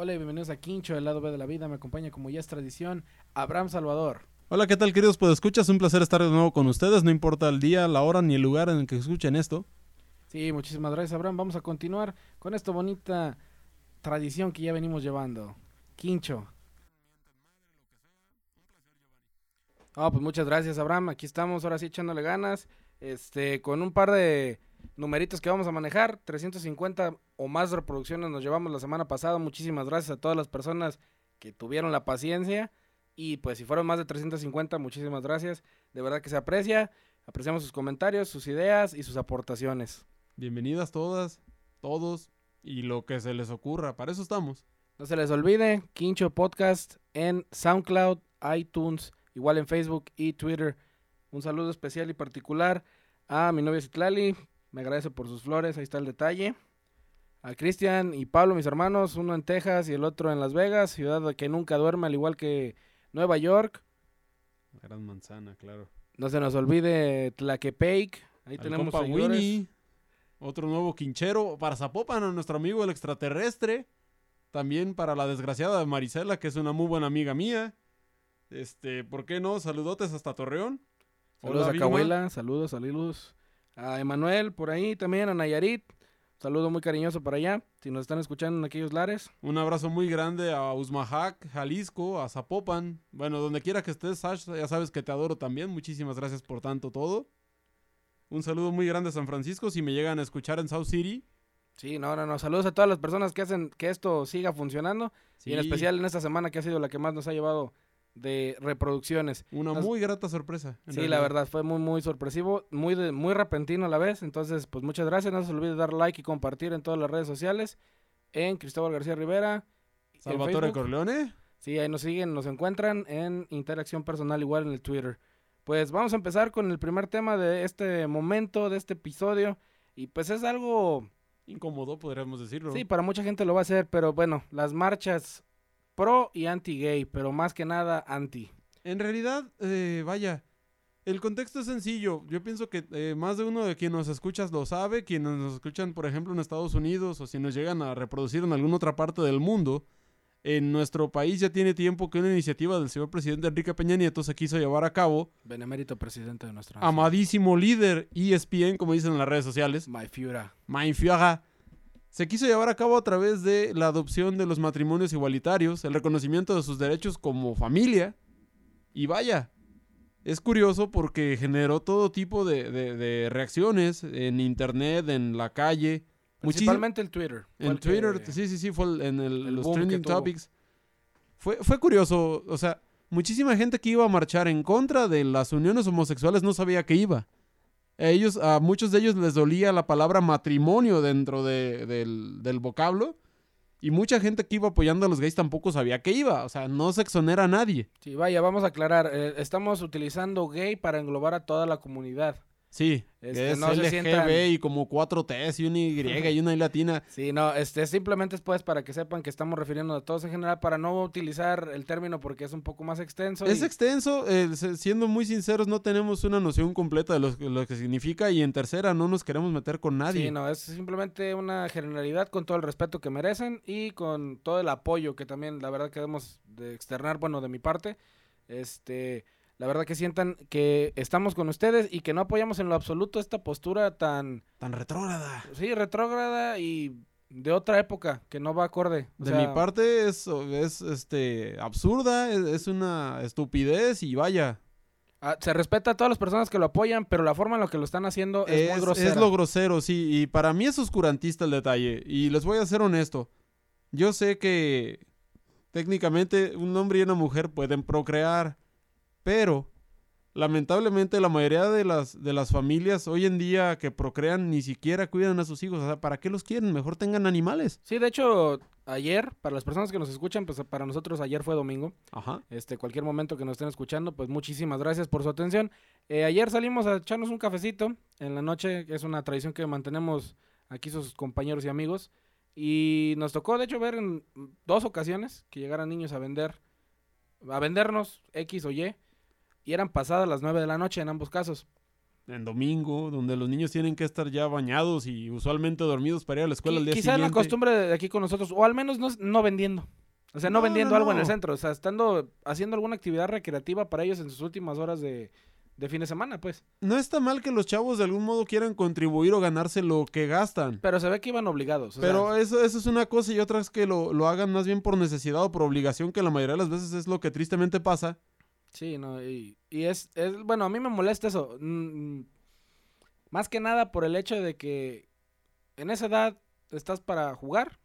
Hola y bienvenidos a Quincho, el lado B de la vida. Me acompaña, como ya es tradición, Abraham Salvador. Hola, ¿qué tal, queridos escuchas Un placer estar de nuevo con ustedes. No importa el día, la hora ni el lugar en el que escuchen esto. Sí, muchísimas gracias, Abraham. Vamos a continuar con esta bonita tradición que ya venimos llevando. Quincho. Ah, pues muchas gracias, Abraham. Aquí estamos, ahora sí echándole ganas. Este, con un par de numeritos que vamos a manejar. 350 o más reproducciones nos llevamos la semana pasada. Muchísimas gracias a todas las personas que tuvieron la paciencia. Y pues si fueron más de 350, muchísimas gracias. De verdad que se aprecia. Apreciamos sus comentarios, sus ideas y sus aportaciones. Bienvenidas todas, todos y lo que se les ocurra. Para eso estamos. No se les olvide, Quincho Podcast en SoundCloud, iTunes, igual en Facebook y Twitter. Un saludo especial y particular a mi novia Citlali. Me agradece por sus flores, ahí está el detalle. A Cristian y Pablo, mis hermanos, uno en Texas y el otro en Las Vegas, ciudad que nunca duerme, al igual que Nueva York. gran manzana, claro. No se nos olvide Tlaquepaque. Ahí tenemos a Winnie, otro nuevo quinchero para Zapopan, nuestro amigo el extraterrestre. También para la desgraciada Marisela, que es una muy buena amiga mía. Este, ¿por qué no? Saludotes hasta Torreón. Saludos a Cahuela, saludos, saludos a Emanuel por ahí también, a Nayarit. Saludo muy cariñoso para allá, si nos están escuchando en aquellos lares. Un abrazo muy grande a Usmajac, Jalisco, a Zapopan. Bueno, donde quiera que estés, Sash, ya sabes que te adoro también. Muchísimas gracias por tanto todo. Un saludo muy grande a San Francisco, si me llegan a escuchar en South City. Sí, no, no, no. Saludos a todas las personas que hacen que esto siga funcionando. Y en especial en esta semana que ha sido la que más nos ha llevado de reproducciones. Una muy grata sorpresa. Sí, la verdad, fue muy, muy sorpresivo, muy, muy repentino a la vez. Entonces, pues muchas gracias. No se olvide dar like y compartir en todas las redes sociales. En Cristóbal García Rivera. Salvatore Corleone. Sí, ahí nos siguen, nos encuentran en Interacción Personal igual en el Twitter. Pues vamos a empezar con el primer tema de este momento, de este episodio. Y pues es algo... Incómodo, podríamos decirlo. Sí, para mucha gente lo va a hacer, pero bueno, las marchas pro y anti-gay, pero más que nada anti. En realidad, eh, vaya, el contexto es sencillo. Yo pienso que eh, más de uno de quienes nos escuchas lo sabe, quienes nos escuchan, por ejemplo, en Estados Unidos o si nos llegan a reproducir en alguna otra parte del mundo. En nuestro país ya tiene tiempo que una iniciativa del señor presidente Enrique Peña Nieto se quiso llevar a cabo. Benemérito presidente de nuestra Amadísimo líder ESPN, como dicen en las redes sociales. My Führer. My Führer se quiso llevar a cabo a través de la adopción de los matrimonios igualitarios, el reconocimiento de sus derechos como familia. Y vaya, es curioso porque generó todo tipo de, reacciones en internet, en la calle. Principalmente en Twitter. En Twitter, sí, sí, sí, fue en los trending topics. Fue, fue curioso, o sea, muchísima gente que iba a marchar en contra de las uniones homosexuales no sabía que iba. Ellos, a muchos de ellos les dolía la palabra matrimonio dentro del, vocablo. Y mucha gente que iba apoyando a los gays tampoco sabía que iba. O sea, no se exonera a nadie. Sí, vaya, vamos a aclarar. Eh, estamos utilizando gay para englobar a toda la comunidad. Sí, este, es no LGB y como cuatro T's y una Y y una I latina. Sí, no, este simplemente es pues para que sepan que estamos refiriendo a todos en general para no utilizar el término porque es un poco más extenso. Es extenso, eh, siendo muy sinceros no tenemos una noción completa de lo, que significa y en tercera no nos queremos meter con nadie. Sí, no, es simplemente una generalidad con todo el respeto que merecen y con todo el apoyo que también la verdad queremos de externar, bueno, de mi parte. Este la verdad que sientan que estamos con ustedes y que no apoyamos en lo absoluto esta postura tan... Tan retrógrada. Sí, retrógrada y de otra época, que no va acorde. de mi parte es, es este, absurda, es, una estupidez y vaya. Ah, se respeta a todas las personas que lo apoyan, pero la forma en la que lo están haciendo es, muy grosera. Es lo grosero, sí, y para mí es oscurantista el detalle. Y les voy a ser honesto. Yo sé que técnicamente un hombre y una mujer pueden procrear pero lamentablemente la mayoría de las, de las familias hoy en día que procrean ni siquiera cuidan a sus hijos. O sea, ¿para qué los quieren? Mejor tengan animales. Sí, de hecho, ayer, para las personas que nos escuchan, pues para nosotros ayer fue domingo. Ajá. Este, cualquier momento que nos estén escuchando, pues muchísimas gracias por su atención. Eh, ayer salimos a echarnos un cafecito en la noche, que es una tradición que mantenemos aquí sus compañeros y amigos. Y nos tocó, de hecho, ver en dos ocasiones que llegaran niños a vender, a vendernos X o Y y eran pasadas las 9 de la noche en ambos casos. en domingo, donde los niños tienen que estar ya bañados y usualmente dormidos para ir a la escuela el día Quizá siguiente. la costumbre de aquí con nosotros, o al menos no, no vendiendo. O sea, no, vendiendo algo en el centro, o sea, estando haciendo alguna actividad recreativa para ellos en sus últimas horas de, de fin de semana, pues. No está mal que los chavos de algún modo quieran contribuir o ganarse lo que gastan. Pero se ve que iban obligados. Pero eso, eso es una cosa y otra es que lo, lo hagan más bien por necesidad o por obligación, que la mayoría de las veces es lo que tristemente pasa. Sí, no, y, y es, es, bueno, a mí me molesta eso. Mm, más que nada por el hecho de que en esa edad estás para jugar,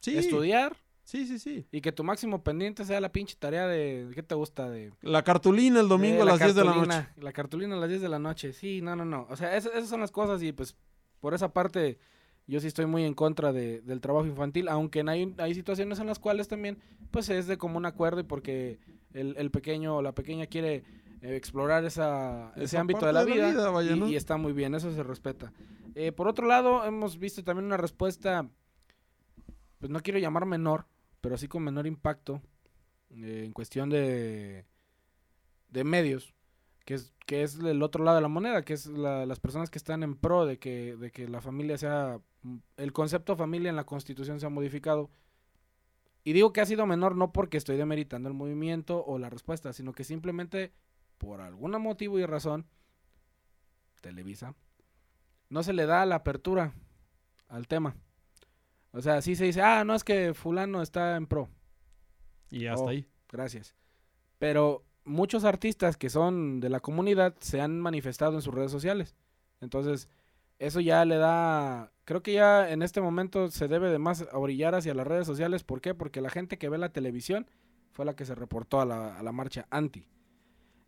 sí. estudiar. Sí, sí, sí. Y que tu máximo pendiente sea la pinche tarea de. ¿Qué te gusta? de La cartulina el domingo a las 10 de la noche. La cartulina a las 10 de la noche. Sí, no, no, no. O sea, esas, son las cosas y pues por esa parte yo sí estoy muy en contra de, del trabajo infantil, aunque hay, hay situaciones en las cuales también pues es de común acuerdo y porque el, el pequeño o la pequeña quiere eh, explorar esa, ese ámbito de la, vida, y, está muy bien, eso se respeta. Eh, por otro lado, hemos visto también una respuesta, pues no quiero llamar menor, pero sí con menor impacto eh, en cuestión de, de medios, que es, que es el otro lado de la moneda, que es las personas que están en pro de que, de que la familia sea, el concepto familia en la constitución se ha modificado. Y digo que ha sido menor no porque estoy demeritando el movimiento o la respuesta, sino que simplemente por algún motivo y razón, Televisa, no se le da la apertura al tema. O sea, sí se dice, ah, no es que fulano está en pro. Y hasta oh, ahí. Gracias. Pero muchos artistas que son de la comunidad se han manifestado en sus redes sociales. Entonces, eso ya le da, creo que ya en este momento se debe de más orillar hacia las redes sociales. ¿Por qué? Porque la gente que ve la televisión fue la que se reportó a la, marcha anti.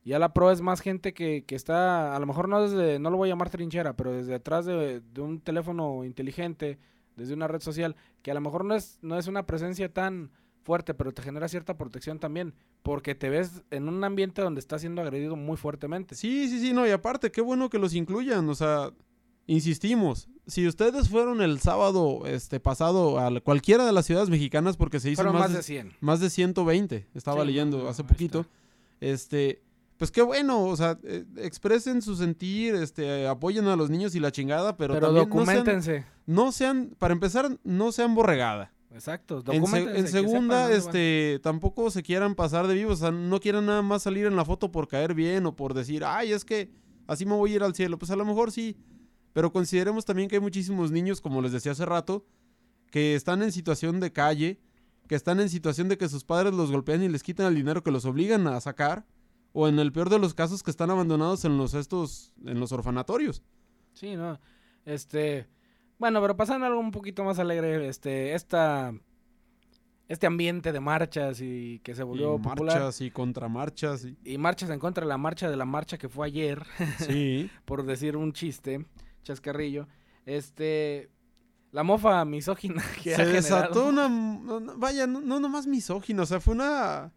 Ya la pro es más gente que, que, está, a lo mejor no desde, no lo voy a llamar trinchera, pero desde atrás de, de, un teléfono inteligente, desde una red social, que a lo mejor no es, no es una presencia tan fuerte, pero te genera cierta protección también, porque te ves en un ambiente donde estás siendo agredido muy fuertemente. Sí, sí, sí, no, y aparte, qué bueno que los incluyan, o sea, insistimos, si ustedes fueron el sábado este pasado a cualquiera de las ciudades mexicanas, porque se hizo más, más, de 100. Más de 120, estaba leyendo hace poquito, este pues qué bueno, o sea, eh, expresen su sentir, este, apoyen a los niños y la chingada, pero, pero documentense. No sean, para empezar, no sean borregada. Exacto, documentense. En, segunda, este, tampoco se quieran pasar de vivos, o sea, no quieran nada más salir en la foto por caer bien o por decir, ay, es que así me voy a ir al cielo. Pues a lo mejor sí, pero consideremos también que hay muchísimos niños, como les decía hace rato, que están en situación de calle, que están en situación de que sus padres los golpean y les quitan el dinero que los obligan a sacar o en el peor de los casos que están abandonados en los estos en los orfanatorios. Sí, no. Este, bueno, pero pasando algo un poquito más alegre, este esta este ambiente de marchas y que se volvió y marchas y contramarchas y... y marchas en contra de la marcha de la marcha que fue ayer. Sí. por decir un chiste, chascarrillo. Este la mofa misógina que se desató una vaya, no, no nomás misógina, o sea, fue una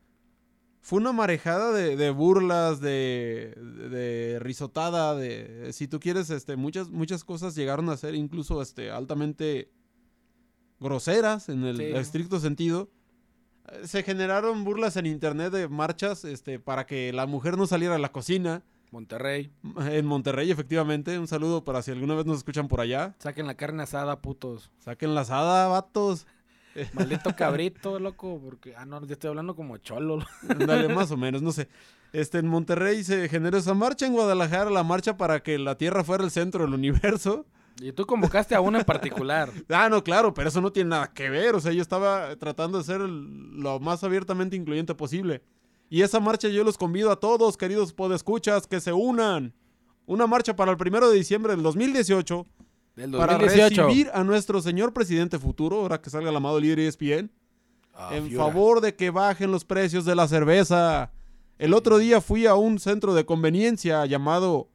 fue una marejada de, burlas, de, de, risotada, de si tú quieres, este, muchas, muchas cosas llegaron a ser incluso este, altamente groseras en el estricto sentido. Se generaron burlas en internet de marchas este, para que la mujer no saliera a la cocina. Monterrey. En Monterrey, efectivamente. Un saludo para si alguna vez nos escuchan por allá. Saquen la carne asada, putos. Saquen la asada, vatos. Maldito cabrito, loco, porque, ah, no, ya estoy hablando como cholo. Dale, más o menos, no sé. Este, en Monterrey se generó esa marcha, en Guadalajara la marcha para que la Tierra fuera el centro del universo. Y tú convocaste a una en particular. ah, no, claro, pero eso no tiene nada que ver. O sea, yo estaba tratando de ser lo más abiertamente incluyente posible. Y esa marcha yo los convido a todos, queridos podescuchas, que se unan. Una marcha para el primero de diciembre del 2018 para recibir a nuestro señor presidente futuro, ahora que salga el amado líder ESPN, ah, en favor de que bajen los precios de la cerveza. El otro día fui a un centro de conveniencia llamado.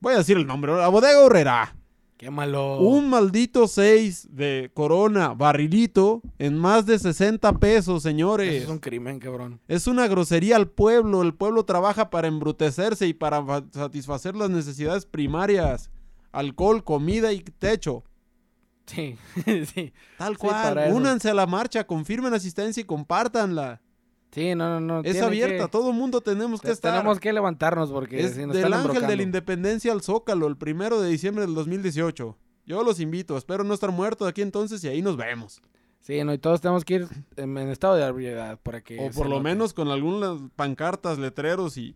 Voy a decir el nombre, la Bodega Horrera. Qué malo. Un maldito 6 de Corona barrilito en más de 60 pesos, señores. es un crimen, cabrón. Es una grosería al pueblo. El pueblo trabaja para embrutecerse y para satisfacer las necesidades primarias alcohol, comida y techo. Sí, sí. Tal cual. únanse a la marcha, confirmen asistencia y compártanla. Sí, no, no, no. Es abierta, todo el mundo tenemos que estar. Tenemos que levantarnos porque es del Ángel de la Independencia al Zócalo, el primero de diciembre del 2018. Yo los invito, espero no estar muerto de aquí entonces y ahí nos vemos. Sí, no, y todos tenemos que ir en, estado de habilidad para que... O por lo menos con algunas pancartas, letreros y...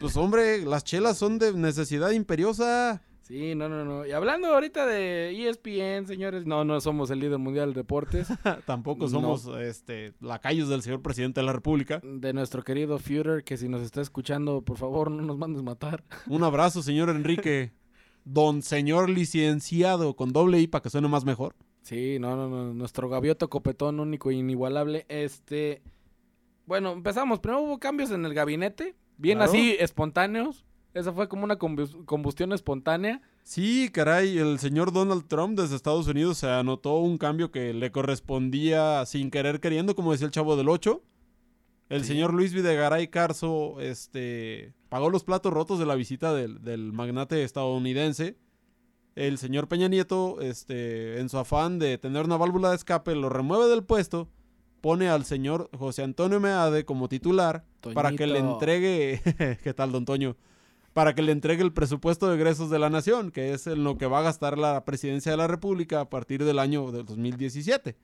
Pues hombre, las chelas son de necesidad imperiosa. Sí, no, no, no. Y hablando ahorita de ESPN, señores, no, no somos el líder mundial de deportes. Tampoco somos este lacayos del señor presidente de la República. De nuestro querido Führer, que si nos está escuchando, por favor, no nos mandes matar. Un abrazo, señor Enrique. Don señor licenciado con doble I para que suene más mejor. Sí, no, no, no. Nuestro gavioto copetón único e inigualable. Este. Bueno, empezamos. Primero hubo cambios en el gabinete. Bien así, espontáneos. Esa fue como una combustión espontánea. Sí, caray, el señor Donald Trump desde Estados Unidos se anotó un cambio que le correspondía sin querer queriendo, como decía el chavo del 8. El señor Luis Videgaray Carso este, pagó los platos rotos de la visita del, del magnate estadounidense el señor Peña Nieto, este, en su afán de tener una válvula de escape, lo remueve del puesto, pone al señor José Antonio Meade como titular para que le entregue, ¿qué tal, don Toño? Para que le entregue el presupuesto de egresos de la nación, que es en lo que va a gastar la presidencia de la República a partir del año del 2017.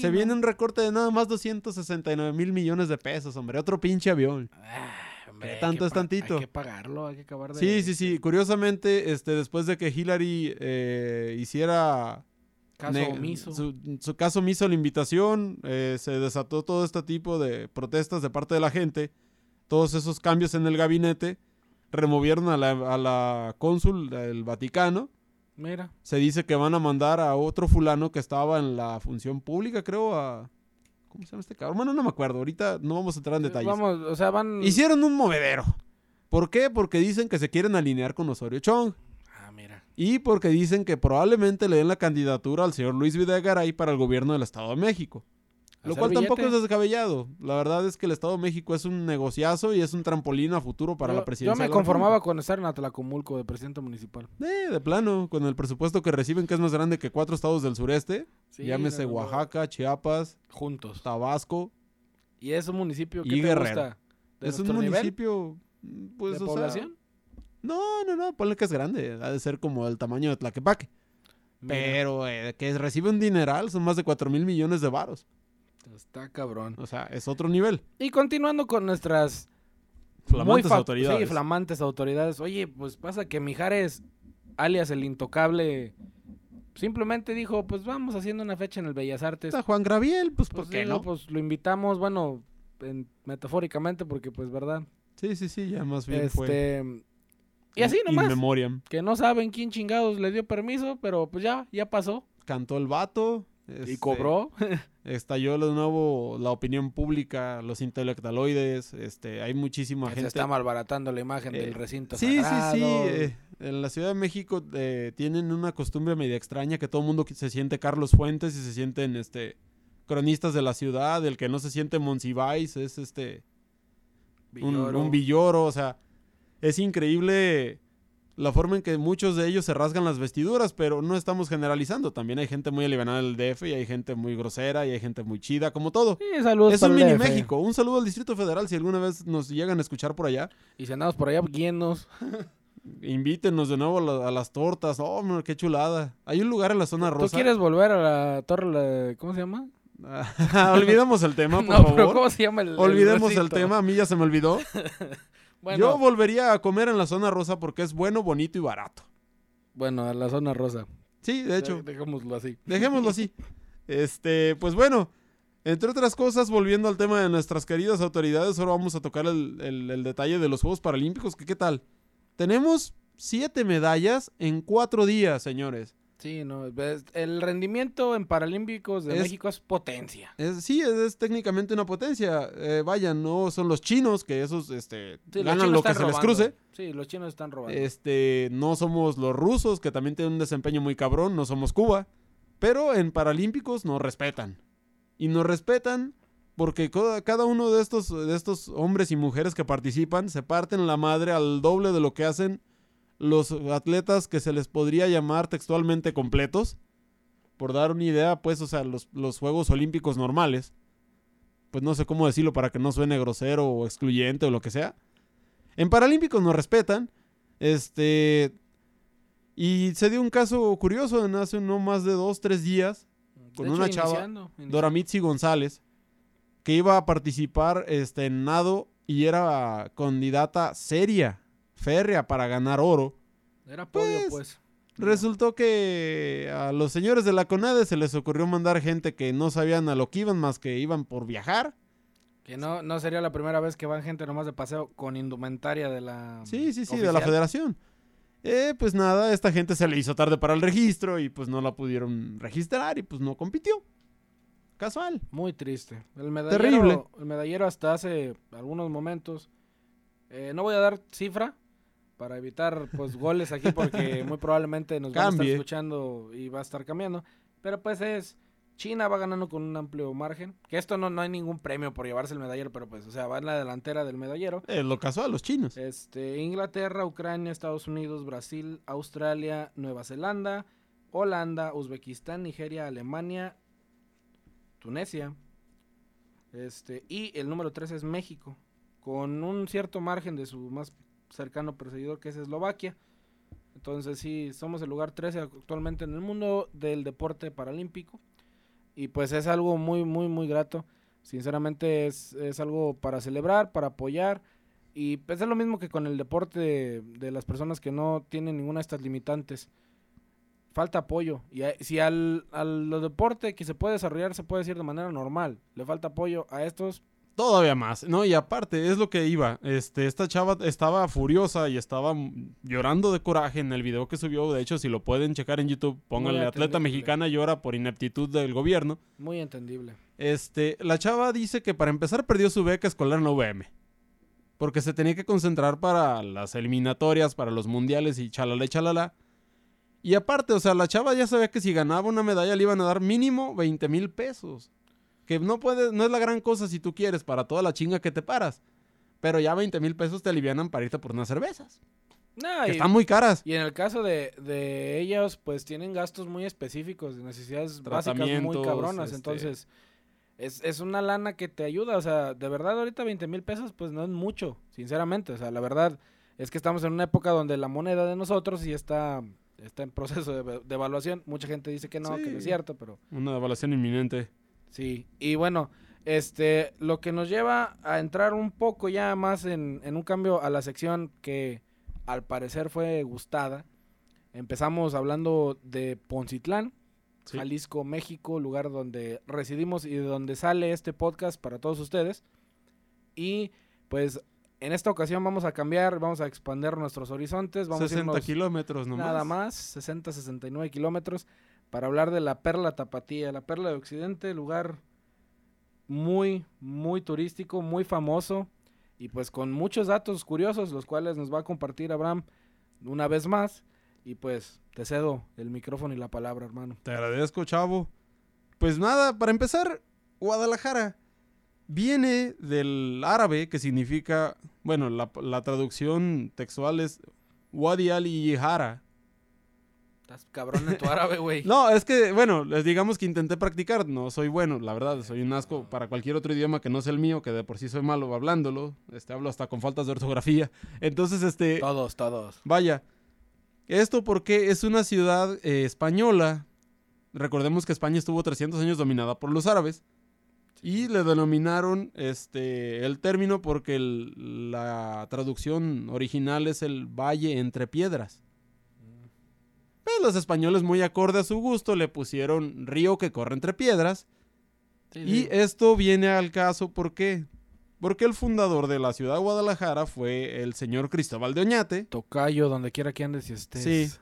Se viene un recorte de nada más 269 mil millones de pesos, hombre. Otro pinche avión. Ah tanto es tantito. Hay que pagarlo, hay que acabar de... Sí, sí, sí. Curiosamente, este, después de que Hillary eh, hiciera... Caso omiso. Su, caso omiso la invitación, eh, se desató todo este tipo de protestas de parte de la gente. Todos esos cambios en el gabinete removieron a la, a la cónsul del Vaticano. Mira. Se dice que van a mandar a otro fulano que estaba en la función pública, creo, a ¿Cómo se llama este cabrón? Bueno, no me acuerdo. Ahorita no vamos a entrar en detalles. Vamos, o sea, van. Hicieron un movedero. ¿Por qué? Porque dicen que se quieren alinear con Osorio Chong. Ah, mira. Y porque dicen que probablemente le den la candidatura al señor Luis Videgaray para el gobierno del Estado de México. Lo cual tampoco es descabellado. La verdad es que el Estado de México es un negociazo y es un trampolín a futuro para la presidencia. Yo me conformaba con estar en Atlacomulco de presidente municipal. Eh, de plano, con el presupuesto que reciben, que es más grande que cuatro estados del sureste. llámese Oaxaca, Chiapas. Juntos. Tabasco. ¿Y es un municipio que te gusta? es un municipio. Pues, ¿De población? no, no, no. Ponle que es grande. Ha de ser como el tamaño de Tlaquepaque. Pero eh, que recibe un dineral, son más de cuatro mil millones de varos. Está cabrón. O sea, es otro nivel. Y continuando con nuestras flamantes autoridades. Sí, flamantes autoridades. Oye, pues pasa que Mijares, alias el intocable, simplemente dijo, pues vamos haciendo una fecha en el Bellas Artes. Está Juan Graviel, pues, ¿por pues, no? Pues lo invitamos, bueno, metafóricamente, porque pues verdad. Sí, sí, sí, ya más bien este... Y así nomás. In Que no saben quién chingados le dio permiso, pero pues ya, ya pasó. Cantó el vato. y este, cobró. Estalló de nuevo la opinión pública, los intelectualoides, este, hay muchísima gente. Se está malbaratando la imagen del eh, recinto sí, Sí, sí, eh, en la Ciudad de México eh, tienen una costumbre media extraña que todo el mundo se siente Carlos Fuentes y se sienten este cronistas de la ciudad, el que no se siente Monsiváis es este un, un villoro, o sea, es increíble la forma en que muchos de ellos se rasgan las vestiduras, pero no estamos generalizando. También hay gente muy aliviada del DF y hay gente muy grosera y hay gente muy chida, como todo. Sí, saludos es un mini México. Un saludo al Distrito Federal si alguna vez nos llegan a escuchar por allá. Y si andamos por allá, guíennos. Invítenos de nuevo a, las tortas. Oh, qué chulada. Hay un lugar en la zona rosa. ¿Tú quieres volver a la torre, ¿cómo se llama? Olvidemos el tema, por favor. ¿Cómo se llama el Olvidemos el tema, a mí ya se me olvidó. Yo volvería a comer en la zona rosa porque es bueno, bonito y barato. Bueno, a la zona rosa. Sí, de hecho. Dejémoslo así. Dejémoslo así. Este, pues bueno, entre otras cosas, volviendo al tema de nuestras queridas autoridades, ahora vamos a tocar el, el detalle de los Juegos Paralímpicos. Que, ¿Qué tal? Tenemos siete medallas en cuatro días, señores. Sí, no, el rendimiento en Paralímpicos de México es potencia. Es, sí, es, técnicamente una potencia. Eh, vaya, no son los chinos que esos este, ganan lo que se les cruce. Sí, los chinos están robando. Este, no somos los rusos que también tienen un desempeño muy cabrón, no somos Cuba. Pero en Paralímpicos nos respetan. Y nos respetan porque cada uno de estos, de estos hombres y mujeres que participan se parten la madre al doble de lo que hacen los atletas que se les podría llamar textualmente completos, por dar una idea, pues, o sea, los, Juegos Olímpicos normales, pues no sé cómo decirlo para que no suene grosero o excluyente o lo que sea. En Paralímpicos nos respetan. Este. Y se dio un caso curioso en hace no más de dos, tres días. Con una chava, Doramitzi González, que iba a participar este, en nado y era candidata seria, férrea para ganar oro. Era podio, pues. pues. Resultó que a los señores de la CONADE se les ocurrió mandar gente que no sabían a lo que iban más que iban por viajar. Que no, no sería la primera vez que van gente nomás de paseo con indumentaria de la... Sí, sí, sí, de la federación. Eh, pues nada, esta gente se le hizo tarde para el registro y pues no la pudieron registrar y pues no compitió. Casual. Muy triste. El medallero, Terrible. El medallero hasta hace algunos momentos. Eh, no voy a dar cifra para evitar pues goles aquí porque muy probablemente nos van a estar escuchando y va a estar cambiando. Pero pues es China va ganando con un amplio margen. Que esto no, no hay ningún premio por llevarse el medallero, pero pues, o sea, va en la delantera del medallero. Eh, lo casó a los chinos. Este, Inglaterra, Ucrania, Estados Unidos, Brasil, Australia, Nueva Zelanda, Holanda, Uzbekistán, Nigeria, Alemania, Tunesia. Este, y el número 3 es México, con un cierto margen de su más cercano perseguidor que es Eslovaquia. Entonces sí, somos el lugar 13 actualmente en el mundo del deporte paralímpico. Y pues es algo muy, muy, muy grato. Sinceramente es, es algo para celebrar, para apoyar. Y pues es lo mismo que con el deporte de, las personas que no tienen ninguna de estas limitantes. Falta apoyo. Y si al, al deporte que se puede desarrollar se puede decir de manera normal, le falta apoyo a estos, Todavía más, ¿no? Y aparte, es lo que iba. Este, esta chava estaba furiosa y estaba llorando de coraje en el video que subió. De hecho, si lo pueden checar en YouTube, pónganle atleta mexicana llora por ineptitud del gobierno. Muy entendible. Este, la chava dice que para empezar perdió su beca escolar en la UVM. Porque se tenía que concentrar para las eliminatorias, para los mundiales y chalala chalala. Y aparte, o sea, la chava ya sabía que si ganaba una medalla le iban a dar mínimo 20 mil pesos. Que no puedes, no es la gran cosa si tú quieres para toda la chinga que te paras. Pero ya 20 mil pesos te alivianan para irte por unas cervezas. No, que están muy caras. Y en el caso de, de ellos, pues tienen gastos muy específicos, necesidades básicas muy cabronas. Este entonces, es, es, una lana que te ayuda. O sea, de verdad, ahorita 20 mil pesos, pues no es mucho, sinceramente. O sea, la verdad es que estamos en una época donde la moneda de nosotros sí está, está en proceso de, de evaluación. Mucha gente dice que no, que no es cierto, pero. Una devaluación inminente. Sí, y bueno, este, lo que nos lleva a entrar un poco ya más en, un cambio a la sección que al parecer fue gustada. Empezamos hablando de Poncitlán, Jalisco, México, lugar donde residimos y de donde sale este podcast para todos ustedes. Y pues en esta ocasión vamos a cambiar, vamos a expandir nuestros horizontes. Vamos 60 kilómetros nomás. Nada más, 60, 69 kilómetros para hablar de la Perla Tapatía, la Perla de Occidente, lugar muy, muy turístico, muy famoso y pues con muchos datos curiosos, los cuales nos va a compartir Abraham una vez más. Y pues te cedo el micrófono y la palabra, hermano. Te agradezco, chavo. Pues nada, para empezar, Guadalajara viene del árabe que significa, bueno, la, la traducción textual es Wadi Ali Yihara, cabrón en tu árabe, güey. no, es que, bueno, les digamos que intenté practicar. No soy bueno, la verdad. Soy un asco para cualquier otro idioma que no sea el mío, que de por sí soy malo hablándolo. Este, hablo hasta con faltas de ortografía. Entonces, este... Todos, todos. Vaya. Esto porque es una ciudad eh, española. Recordemos que España estuvo 300 años dominada por los árabes. Y le denominaron este, el término porque la traducción original es el valle entre piedras. Pero los españoles, muy acorde a su gusto, le pusieron río que corre entre piedras. y esto viene al caso, ¿por qué? Porque el fundador de la ciudad de Guadalajara fue el señor Cristóbal de Oñate. Tocayo, donde quiera que andes y estés. Sí.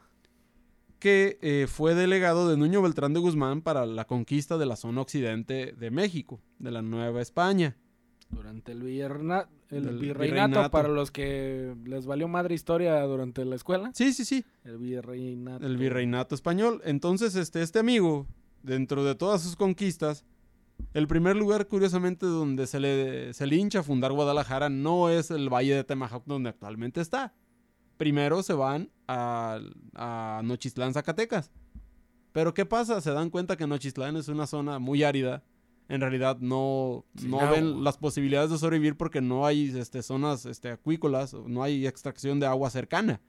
Que eh, fue delegado de Nuño Beltrán de Guzmán para la conquista de la zona occidente de México, de la Nueva España. Durante el, el, virreinato, para los que les valió madre historia durante la escuela. Sí, sí, sí. El virreinato. El virreinato español. Entonces, este, este amigo, dentro de todas sus conquistas, el primer lugar, curiosamente, donde se le, se le hincha a fundar Guadalajara no es el Valle de Temajac, donde actualmente está. Primero se van a, a Nochistlán, Zacatecas. Pero ¿qué pasa? Se dan cuenta que Nochistlán es una zona muy árida en realidad no, no ven las posibilidades de sobrevivir porque no hay este, zonas este, acuícolas, no hay extracción de agua cercana.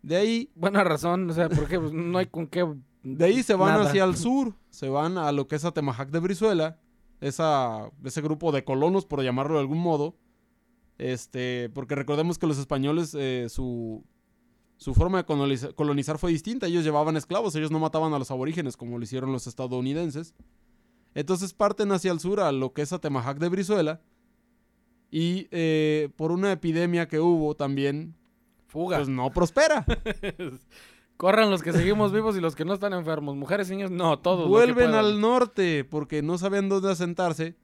De ahí... Buena razón, o sea, porque pues, no hay con qué... De ahí se van hacia el sur, se van a lo que es Atemajac de Brizuela, esa, ese grupo de colonos, por llamarlo de algún modo, este, porque recordemos que los españoles, eh, su, su forma de colonizar, fue distinta. Ellos llevaban esclavos, ellos no mataban a los aborígenes como lo hicieron los estadounidenses. Entonces parten hacia el sur a lo que es Atemajac de Brizuela. Y eh, por una epidemia que hubo también, Fuga. pues no prospera. Corran los que seguimos vivos y los que no están enfermos. Mujeres y niños, no, todos. Vuelven al norte porque no saben dónde asentarse.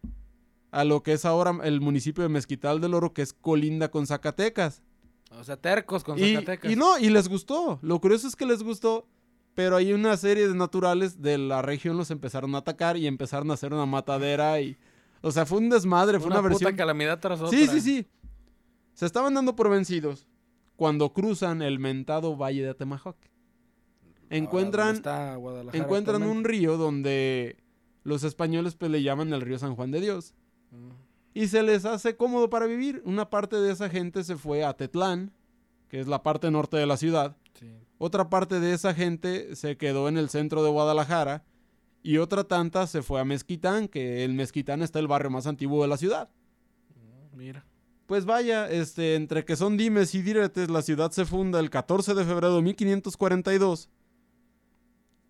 A lo que es ahora el municipio de Mezquital del Oro, que es colinda con Zacatecas. O sea, tercos con Zacatecas. Y no, y les gustó. Lo curioso es que les gustó. Pero hay una serie de naturales de la región los empezaron a atacar y empezaron a hacer una matadera y... O sea, fue un desmadre, fue una, una versión... calamidad tras otra. Sí, sí, sí. Se estaban dando por vencidos cuando cruzan el mentado Valle de Atemajoc encuentran, encuentran un río donde los españoles pues, le llaman el río San Juan de Dios. Mm. Y se les hace cómodo para vivir. Una parte de esa gente se fue a Tetlán, que es la parte norte de la ciudad. Otra parte de esa gente se quedó en el centro de Guadalajara. Y otra tanta se fue a Mezquitán, que el Mezquitán está el barrio más antiguo de la ciudad. Mm, mira. Pues vaya, este, entre que son dimes y diretes, la ciudad se funda el 14 de febrero de 1542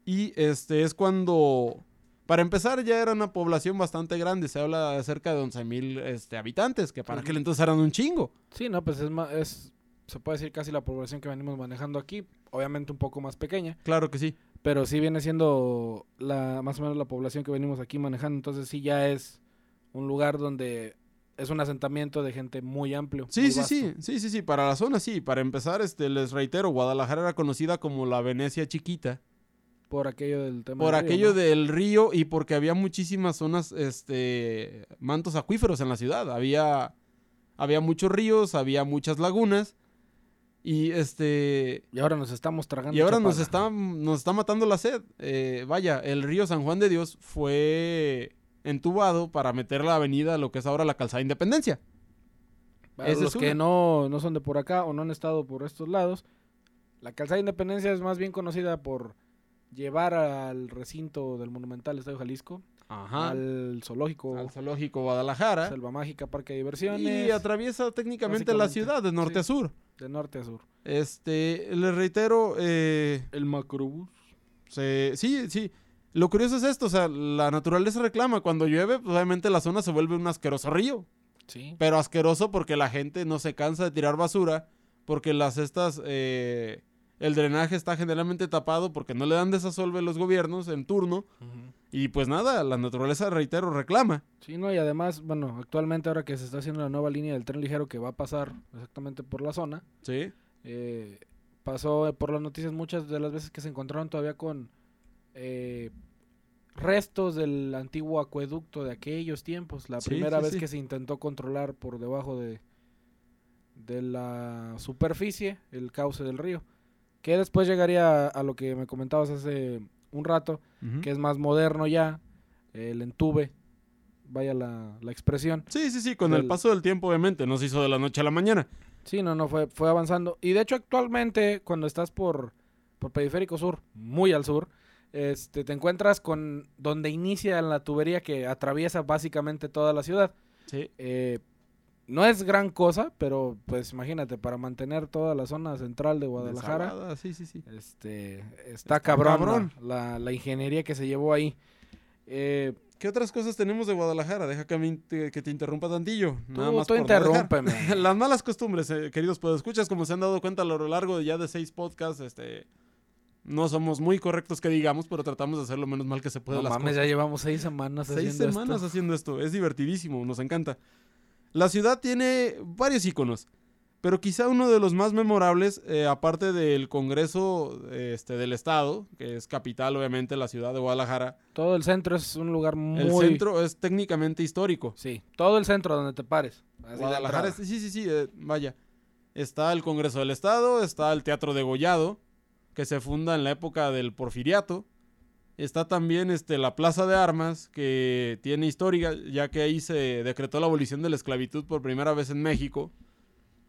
y este es cuando, para empezar, ya era una población bastante grande. Se habla de cerca de 11 mil este, habitantes, que para aquel entonces eran un chingo. Sí, no, pues es, es, se puede decir casi la población que venimos manejando aquí. Obviamente un poco más pequeña. Claro que sí. Pero sí viene siendo la, más o menos la población que venimos aquí manejando. Entonces sí ya es un lugar donde es un asentamiento de gente muy amplio. Sí, sí, sí, sí, sí, sí, para la zona sí. Para empezar, este, les reitero, Guadalajara era conocida como la Venecia chiquita. Por aquello del tema. Por aquello del río y porque había muchísimas zonas, este, mantos acuíferos en la ciudad. Había, había muchos ríos, había muchas lagunas. Y este. Y ahora nos estamos tragando. Y ahora nos está, nos está matando la sed. Eh, vaya, el río San Juan de Dios fue entubado para meter la avenida a lo que es ahora la calzada Independencia. Para los que no, no son de por acá o no han estado por estos lados, la calzada Independencia es más bien conocida por llevar al recinto del Monumental Estadio Jalisco, al zoológico, al zoológico Guadalajara, Selva Mágica, Parque de Diversiones y atraviesa técnicamente la ciudad de norte a sur. De norte a sur. Este, les reitero, eh, el macrobús. sí, sí. Lo curioso es esto, o sea, la naturaleza reclama cuando llueve, pues, obviamente la zona se vuelve un asqueroso río. Sí. Pero asqueroso porque la gente no se cansa de tirar basura, porque las estas eh, el drenaje está generalmente tapado porque no le dan desasolve los gobiernos en turno. Y pues nada, la naturaleza, reitero, reclama. Sí, no, y además, bueno, actualmente ahora que se está haciendo la nueva línea del tren ligero que va a pasar exactamente por la zona. Sí. Eh, pasó por las noticias muchas de las veces que se encontraron todavía con eh, restos del antiguo acueducto de aquellos tiempos. La primera vez que se intentó controlar por debajo de, de la superficie el cauce del río. Que después llegaría a, lo que me comentabas hace un rato, que es más moderno ya, el entube, vaya la, expresión. Sí, sí, sí, con el, paso del tiempo obviamente, no se hizo de la noche a la mañana. Sí, no, no, fue, fue avanzando. Y de hecho actualmente cuando estás por, por Periférico Sur, muy al sur, este, te encuentras con donde inicia la tubería que atraviesa básicamente toda la ciudad. Sí. Eh, no es gran cosa, pero pues imagínate, para mantener toda la zona central de Guadalajara. sí, sí, sí. Este, está, cabrón, La, la, ingeniería que se llevó ahí. Eh, ¿Qué otras cosas tenemos de Guadalajara? Deja que, te, que te interrumpa tantillo. Nada más tú interrúmpeme. Las malas costumbres, eh, queridos pues escuchas, como se han dado cuenta a lo largo de ya de seis podcasts, este, no somos muy correctos que digamos, pero tratamos de hacer lo menos mal que se pueda. No mames, ya llevamos seis semanas haciendo esto. Seis semanas haciendo esto. Es divertidísimo, nos encanta. La ciudad tiene varios iconos, pero quizá uno de los más memorables, eh, aparte del Congreso este, del Estado, que es capital obviamente la ciudad de Guadalajara. Todo el centro es un lugar muy... El centro es técnicamente histórico. Sí, todo el centro donde te pares. Guadalajara, sí, sí, sí, eh, vaya. Está el Congreso del Estado, está el Teatro de Gollado, que se funda en la época del Porfiriato. Está también este, la Plaza de Armas, que tiene historia, ya que ahí se decretó la abolición de la esclavitud por primera vez en México,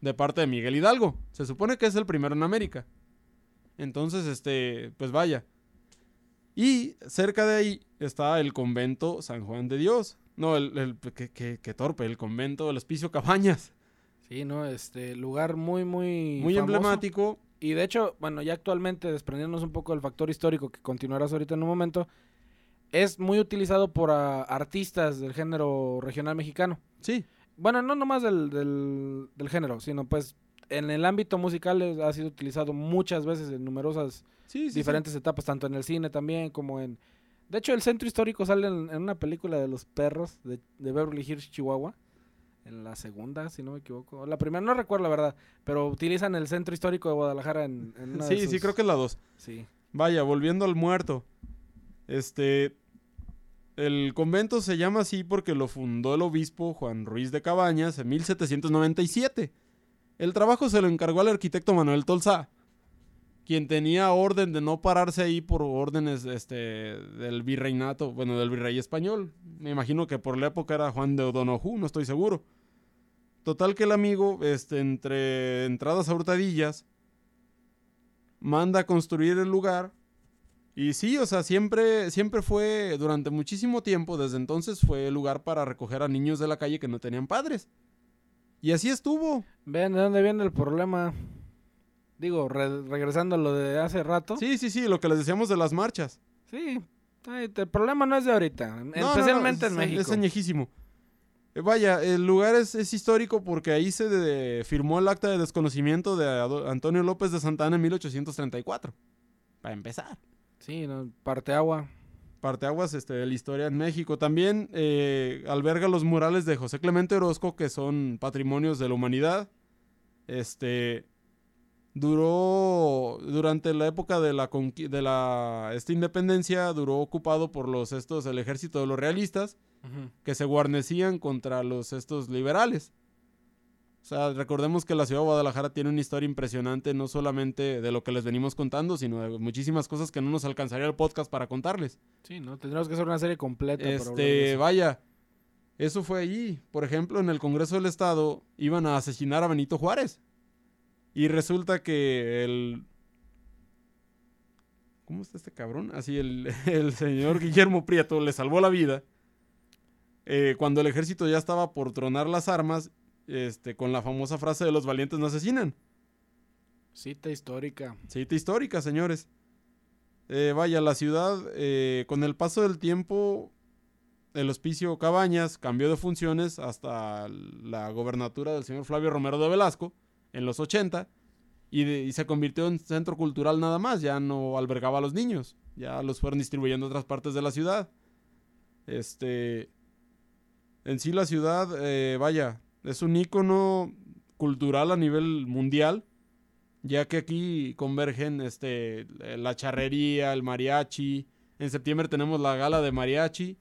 de parte de Miguel Hidalgo. Se supone que es el primero en América. Entonces, este, pues vaya. Y cerca de ahí está el convento San Juan de Dios. No, el, el que, torpe, el convento del Hospicio Cabañas. Sí, no, este lugar muy, muy. Muy emblemático y de hecho, bueno, ya actualmente, desprendiéndonos un poco del factor histórico que continuarás ahorita en un momento, es muy utilizado por ah, artistas del género regional mexicano. Sí. Bueno, no nomás del, del, género, sino pues en el ámbito musical ha sido utilizado muchas veces en numerosas diferentes etapas, tanto en el cine también como en... De hecho, el centro histórico sale en, una película de los perros de, de Beverly Hills, Chihuahua en la segunda, si no me equivoco. La primera, no recuerdo la verdad, pero utilizan el centro histórico de Guadalajara en, en Sí, sí, creo que es la dos. Sí. Vaya, volviendo al muerto. Este. El convento se llama así porque lo fundó el obispo Juan Ruiz de Cabañas en 1797. El trabajo se lo encargó al arquitecto Manuel Tolzá, quien tenía orden de no pararse ahí por órdenes este, del virreinato, bueno, del virrey español. Me imagino que por la época era Juan de O'Donoghue, no estoy seguro. Total que el amigo, este, entre entradas a hurtadillas, manda a construir el lugar. Y sí, o sea, siempre, siempre fue, durante muchísimo tiempo, desde entonces fue el lugar para recoger a niños de la calle que no tenían padres. Y así estuvo. Vean de dónde viene el problema. Digo, regresando a lo de hace rato. Sí, sí, sí, lo que les decíamos de las marchas. Sí, el problema no es de ahorita, especialmente en México. Es añejísimo. Eh, vaya, el lugar es, histórico porque ahí se firmó el acta de desconocimiento de Antonio López de Santana en 1834. Para empezar. Sí, parte agua. Parte aguas este, de la historia en México. También eh, alberga los murales de José Clemente Orozco, que son patrimonios de la humanidad. Este duró durante la época de la de la esta independencia duró ocupado por los estos el ejército de los realistas que se guarnecían contra los estos liberales. O sea, recordemos que la ciudad de Guadalajara tiene una historia impresionante, no solamente de lo que les venimos contando, sino de muchísimas cosas que no nos alcanzaría el podcast para contarles. Sí, ¿no? Tendríamos que hacer una serie completa. Este, vaya, eso fue allí. Por ejemplo, en el Congreso del Estado iban a asesinar a Benito Juárez. Y resulta que el... ¿Cómo está este cabrón? Así el, el señor Guillermo Prieto le salvó la vida eh, cuando el ejército ya estaba por tronar las armas, este, con la famosa frase de los valientes no asesinan. Cita histórica. Cita histórica, señores. Eh, vaya, la ciudad, eh, con el paso del tiempo, el hospicio Cabañas cambió de funciones hasta la gobernatura del señor Flavio Romero de Velasco en los 80 y, se convirtió en centro cultural nada más, ya no albergaba a los niños, ya los fueron distribuyendo a otras partes de la ciudad. Este, en sí la ciudad, eh, vaya, es un ícono cultural a nivel mundial, ya que aquí convergen este, la charrería, el mariachi. En septiembre tenemos la gala de mariachi.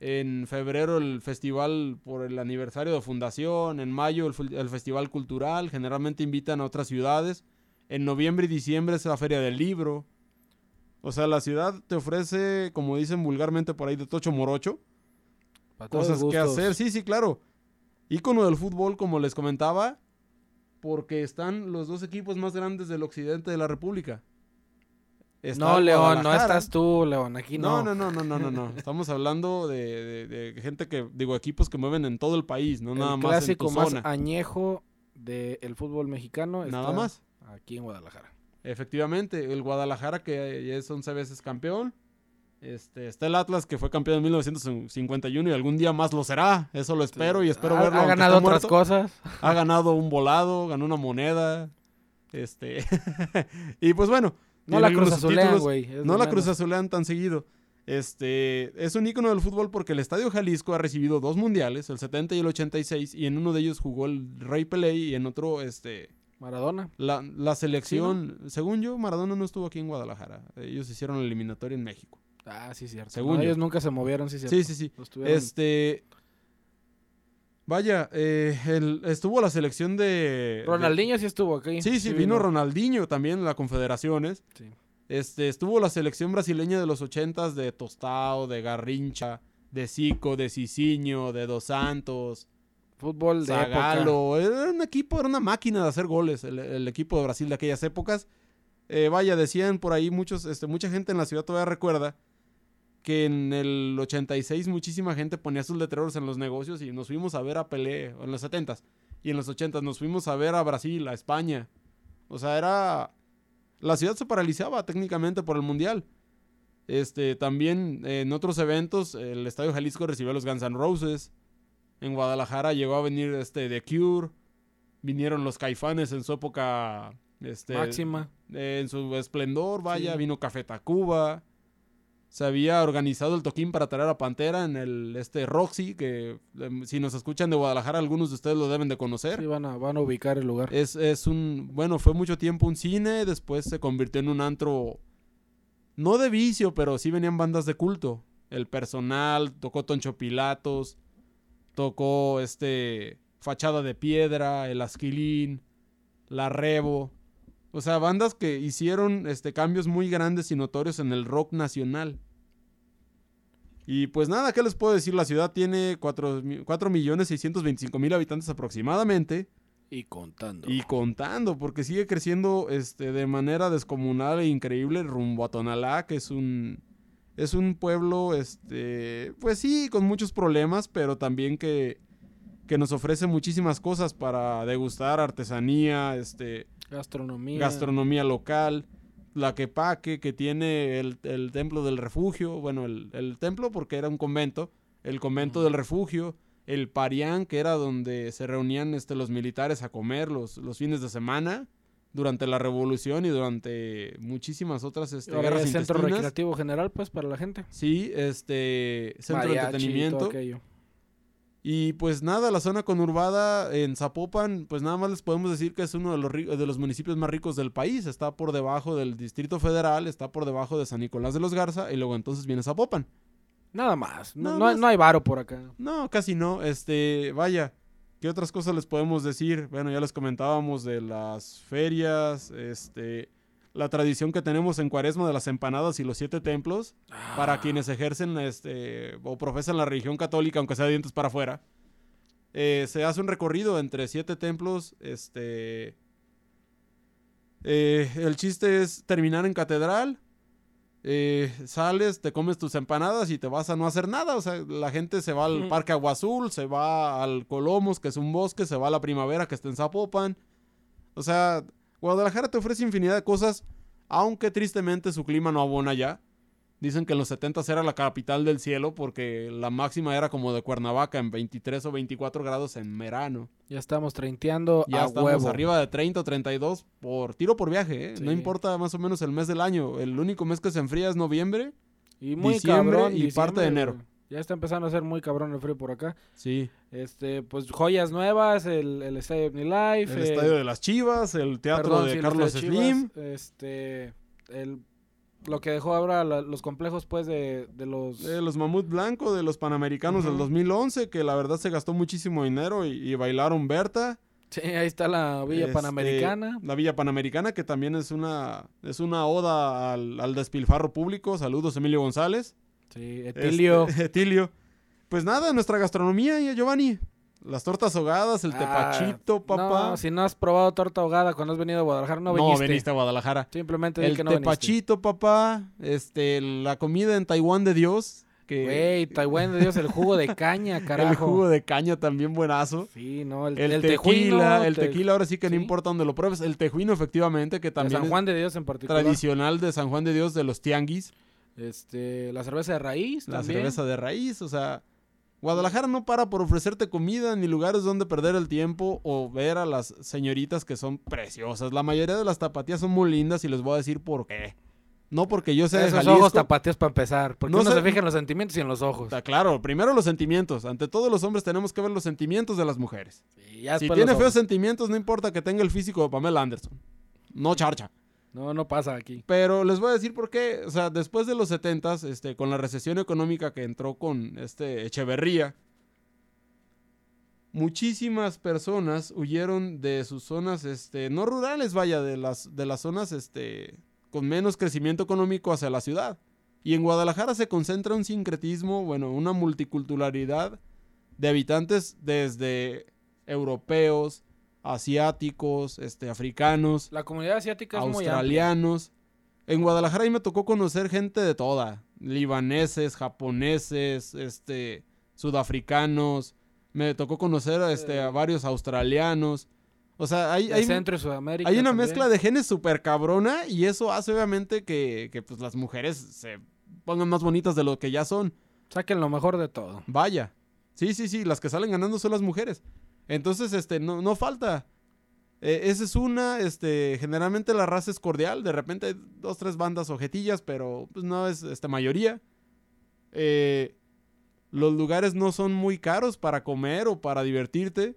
En febrero el festival por el aniversario de fundación. En mayo el, el festival cultural. Generalmente invitan a otras ciudades. En noviembre y diciembre es la feria del libro. O sea, la ciudad te ofrece, como dicen vulgarmente por ahí, de tocho morocho cosas que hacer. Sí, sí, claro. Ícono del fútbol, como les comentaba, porque están los dos equipos más grandes del occidente de la República. No, León, no estás tú, León, aquí no. No, no, no, no, no, no. Estamos hablando de, gente que, digo, equipos que mueven en todo el país, no nada más clásico más añejo del fútbol mexicano. Nada más. Aquí en Guadalajara. Efectivamente, el Guadalajara que es 11 veces campeón este, está el Atlas que fue campeón en 1951 y algún día más lo será. Eso lo espero y espero verlo. Ha ganado otras cosas. Ha ganado un volado, ganó una moneda. Este. y pues bueno. No la Cruz Azulean, güey. No la Cruz Azulean tan seguido. Este, es un ícono del fútbol porque el Estadio Jalisco ha recibido dos mundiales, el 70 y el 86, y en uno de ellos jugó el Rey Pelé y en otro, este... Maradona. La, la selección, según yo, Maradona no estuvo aquí en Guadalajara. Ellos hicieron la eliminatoria en México. Ah, sí, cierto. Según ellos nunca se movieron, sí, cierto. Sí, sí, sí. Este. Vaya, eh, estuvo la selección de. Ronaldinho sí estuvo aquí. Sí, sí, vino, Ronaldinho también en las confederaciones. Sí. Este, estuvo la selección brasileña de los ochentas de Tostao, de Garrincha, de Zico, de Cicinho, de Dos Santos. Fútbol de Zagalo. Era un equipo, era una máquina de hacer goles el, equipo de Brasil de aquellas épocas. Eh, vaya, decían por ahí muchos, este, mucha gente en la ciudad todavía recuerda que en el 86 muchísima gente ponía sus letreros en los negocios y nos fuimos a ver a Pelé, en los 70s, y en los 80s nos fuimos a ver a Brasil, a España. O sea, era... La ciudad se paralizaba técnicamente por el Mundial. Este, también en otros eventos, el Estadio Jalisco recibió a los Guns N' Roses. En Guadalajara llegó a venir este The Cure. Vinieron los Caifanes en su época este, máxima. en su esplendor, vaya, vino Café Tacuba se había organizado el toquín para traer a Pantera en el este Roxy, que em, si nos escuchan de Guadalajara, algunos de ustedes lo deben de conocer. Sí, van a, van a ubicar el lugar. Es, es un, bueno, fue mucho tiempo un cine, después se convirtió en un antro, no de vicio, pero sí venían bandas de culto. El personal, tocó Toncho Pilatos, tocó este Fachada de Piedra, El Asquilín, La Rebo. O sea, bandas que hicieron este, cambios muy grandes y notorios en el rock nacional. Y pues nada, ¿qué les puedo decir? La ciudad tiene 4.625.000 habitantes aproximadamente. Y contando. Y contando, porque sigue creciendo este, de manera descomunal e increíble rumbo a Tonalá, que es un, es un pueblo, este, pues sí, con muchos problemas, pero también que, que nos ofrece muchísimas cosas para degustar, artesanía, este, gastronomía. gastronomía local la Quepaque, que tiene el, templo del refugio, bueno, el, templo porque era un convento, el convento del refugio, el Parián, que era donde se reunían este, los militares a comer los, los fines de semana durante la revolución y durante muchísimas otras este, guerras centro recreativo general pues para la gente. Sí este centro de entretenimiento y pues nada, la zona conurbada en Zapopan, pues nada más les podemos decir que es uno de los, de los municipios más ricos del país. Está por debajo del Distrito Federal, está por debajo de San Nicolás de los Garza y luego entonces viene Zapopan. Nada más. No, no, hay varo por acá. No, casi no. Este, vaya. ¿Qué otras cosas les podemos decir? Bueno, ya les comentábamos de las ferias, este, la tradición que tenemos en Cuaresma de las empanadas y los siete templos para ah. quienes ejercen este, o profesan la religión católica, aunque sea dientes para afuera. Eh, se hace un recorrido entre siete templos. Este. Eh, el chiste es terminar en catedral. Eh, sales, te comes tus empanadas y te vas a no hacer nada. O sea, la gente se va al Parque Agua Azul, se va al Colomos, que es un bosque, se va a la primavera, que está en Zapopan. O sea, Guadalajara te ofrece infinidad de cosas, aunque tristemente su clima no abona ya. Dicen que en los 70 era la capital del cielo porque la máxima era como de Cuernavaca en 23 o 24 grados en verano. Ya estamos treinteando ya estamos arriba de 30 o 32 por tiro por viaje, ¿eh? No importa más o menos el mes del año. El único mes que se enfría es noviembre, y muy diciembre y parte de enero. Ya está empezando a ser muy cabrón el frío por acá. Sí. Este, pues joyas nuevas, el, el Estadio Life. El, Estadio de las Chivas, el Teatro de Carlos Slim. este, el, lo que dejó ahora los complejos, pues, de, de los... De los Mamut Blanco, de los Panamericanos del 2011, que la verdad se gastó muchísimo dinero y, bailaron Berta. Sí, ahí está la Villa este, Panamericana. La Villa Panamericana, que también es una, es una oda al, al despilfarro público. Saludos, Emilio González. Sí, Etilio. Este, Etilio. Pues nada, nuestra gastronomía, Giovanni. Las tortas ahogadas, el ah, tepachito, papá. No, si no has probado torta ahogada cuando has venido a Guadalajara, no viniste. No viniste a Guadalajara. Simplemente el que no tepachito, papá. Este, la comida en Taiwán de Dios. Que... Güey, Taiwán de Dios, el jugo de caña, carajo. el jugo de caña también buenazo. Sí, no, el, el, tequila. el tequila, ahora sí que no importa dónde lo pruebes. El tejuino, efectivamente, que también. San Juan de Dios en particular. Tradicional de San Juan de Dios, de los tianguis. Este, la cerveza de raíz. La cerveza de raíz, o sea. Guadalajara no para por ofrecerte comida ni lugares donde perder el tiempo o ver a las señoritas que son preciosas. La mayoría de las tapatías son muy lindas y les voy a decir por qué. No porque yo sea Esos ojos tapatías para empezar. Porque no se... fijan en los sentimientos y en los ojos. Está claro. Primero los sentimientos. Ante todos los hombres tenemos que ver los sentimientos de las mujeres. si tiene feos sentimientos, no importa que tenga el físico de Pamela Anderson. No charcha. No, no pasa aquí. Pero les voy a decir por qué. O sea, después de los 70 este, con la recesión económica que entró con este Echeverría, muchísimas personas huyeron de sus zonas, este, no rurales, vaya, de las, de las zonas, este, con menos crecimiento económico hacia la ciudad. Y en Guadalajara se concentra un sincretismo, bueno, una multiculturalidad de habitantes desde europeos, asiáticos, este, africanos. La comunidad asiática es australianos. en Guadalajara ahí me tocó conocer gente de toda, libaneses, japoneses, este, sudafricanos. Me tocó conocer este, a varios australianos. O sea, hay, hay, Centro Sudamérica hay una mezcla de genes súper cabrona y eso hace obviamente que, que pues, las mujeres se pongan más bonitas de lo que ya son. Saquen lo mejor de todo. Vaya. Sí, sí, sí, las que salen ganando son las mujeres. Entonces, este, no, no falta. E, esa es una, este, generalmente la raza es cordial, de repente hay dos, tres bandas ojetillas, pero pues no es, este, mayoría. Eh, los lugares no son muy caros para comer o para divertirte.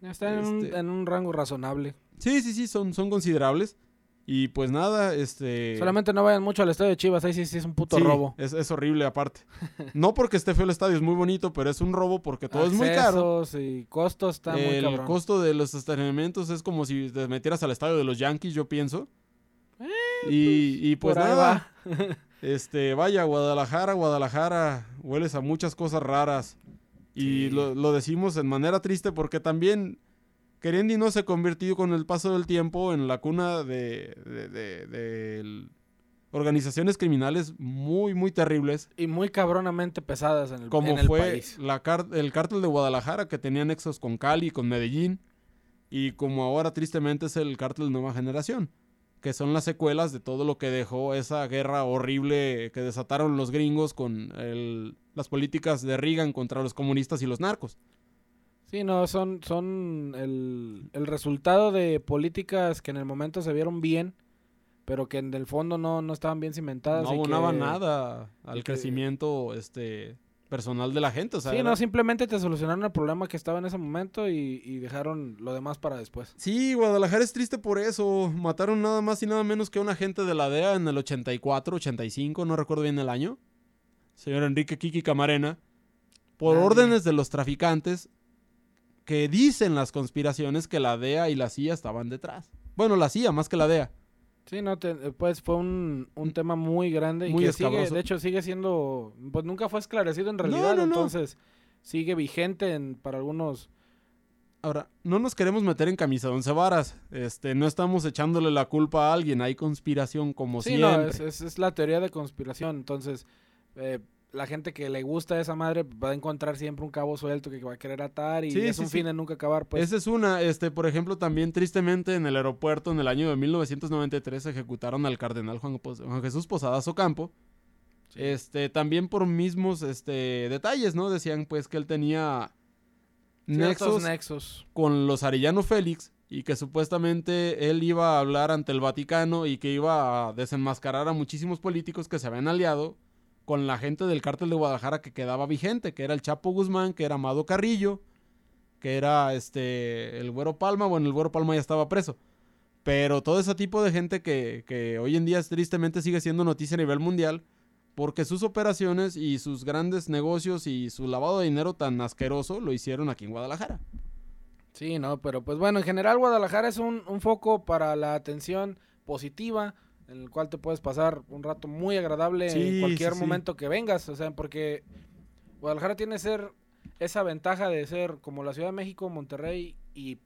Están en, un, este en un rango razonable. Sí, sí, sí, son, son considerables. Y pues nada, este... Solamente no vayan mucho al estadio de Chivas, ahí sí, sí es un puto robo. Es, es horrible aparte. no porque esté feo el estadio, es muy bonito, pero es un robo porque todo es muy caro. y costos está muy cabrón. El costo de los estacionamientos es como si te metieras al estadio de los Yankees, yo pienso. Eh, y, pues, pues nada, este, vaya, Guadalajara, Guadalajara, hueles a muchas cosas raras. Y lo, lo decimos en manera triste porque también Querendi no se ha convertido con el paso del tiempo en la cuna de, de, organizaciones criminales muy, muy terribles. Y muy cabronamente pesadas en el, como en fue país. La el cártel de Guadalajara, que tenía nexos con Cali, con Medellín, y como ahora tristemente es el cártel de Nueva Generación, que son las secuelas de todo lo que dejó esa guerra horrible que desataron los gringos con las políticas de Reagan contra los comunistas y los narcos. Sí, no, son, son el, el, resultado de políticas que en el momento se vieron bien, pero que en el fondo no, no estaban bien cimentadas. No abonaban nada al crecimiento este personal de la gente. O sea, sí, no, simplemente te solucionaron el problema que estaba en ese momento y, y, dejaron lo demás para después. Sí, Guadalajara es triste por eso. Mataron nada más y nada menos que a un agente de la DEA en el 84, 85, no recuerdo bien el año. Señor Enrique Kiki Camarena. Por órdenes de los traficantes, que dicen las conspiraciones que la DEA y la CIA estaban detrás. Bueno, la CIA más que la DEA. Sí, no, pues fue un, un, tema muy grande y que sigue, de hecho sigue siendo, pues nunca fue esclarecido en realidad, entonces sigue vigente en, para algunos. Ahora, no nos queremos meter en camisa de once varas, este, no estamos echándole la culpa a alguien, hay conspiración como sí, siempre. No, es, es, es, la teoría de conspiración, entonces eh, la gente que le gusta a esa madre va a encontrar siempre un cabo suelto que va a querer atar y es un fin de nunca acabar. Pues. Esa es una, este, por ejemplo, también tristemente en el aeropuerto en el año de 1993 ejecutaron al cardenal Juan, Jesús Posadas Ocampo. Este, también por mismos este, detalles, ¿no? Decían pues que él tenía nexos, nexos con los Arellano Félix y que supuestamente él iba a hablar ante el Vaticano y que iba a desenmascarar a muchísimos políticos que se habían aliado con la gente del cártel de Guadalajara que quedaba vigente, que era el Chapo Guzmán, que era Amado Carrillo, que era este el Güero Palma, bueno, el Güero Palma ya estaba preso. Pero todo ese tipo de gente que, que hoy en día tristemente sigue siendo noticia a nivel mundial, porque sus operaciones y sus grandes negocios y su lavado de dinero tan asqueroso lo hicieron aquí en Guadalajara. Sí, no, pero pues bueno, en general Guadalajara es un, un foco para la atención positiva, en el cual te puedes pasar un rato muy agradable en cualquier momento que vengas, o sea, porque Guadalajara tiene ser esa ventaja de ser como la Ciudad de México, Monterrey y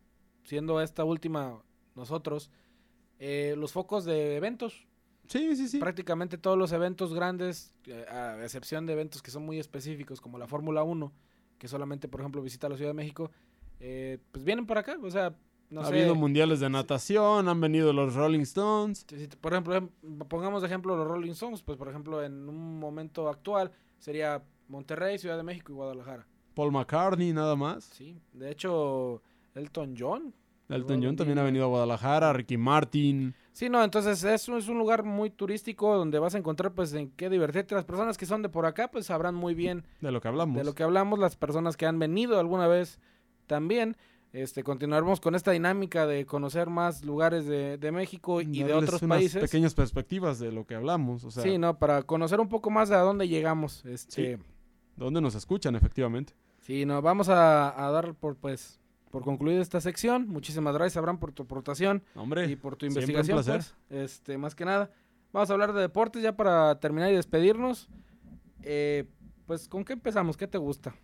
siendo esta última nosotros, eh, los focos de eventos. Sí, sí, sí. Prácticamente todos los eventos grandes, eh, a excepción de eventos que son muy específicos, como la Fórmula 1, que solamente, por ejemplo, visita la Ciudad de México, eh, pues vienen por acá. O sea, ha habido mundiales de natación, han venido los Rolling Stones. por ejemplo, em, pongamos de ejemplo los Rolling Stones, pues por ejemplo en un momento actual sería Monterrey, Ciudad de México y Guadalajara. Paul McCartney, nada más. Sí, de hecho Elton John. Elton John también ha venido a Guadalajara, Ricky Martin. Sí, no, entonces es, es un lugar muy turístico donde vas a encontrar pues en qué divertirte. Las personas que son de por acá pues sabrán muy bien de lo que hablamos. De lo que hablamos, las personas que han venido alguna vez también. Este, continuaremos con esta dinámica de conocer más lugares de, México y de otros unas países. pequeñas perspectivas de lo que hablamos. O sea, sí, ¿no? Para conocer un poco más de a dónde llegamos. Este, ¿Dónde nos escuchan, efectivamente? Sí, no, vamos a, dar por, pues, por concluir esta sección. Muchísimas gracias, Abraham, por tu aportación Hombre, y por tu investigación. Pues, este, más que nada. Vamos a hablar de deportes ya para terminar y despedirnos. Eh, pues, ¿con qué empezamos? ¿Qué te gusta?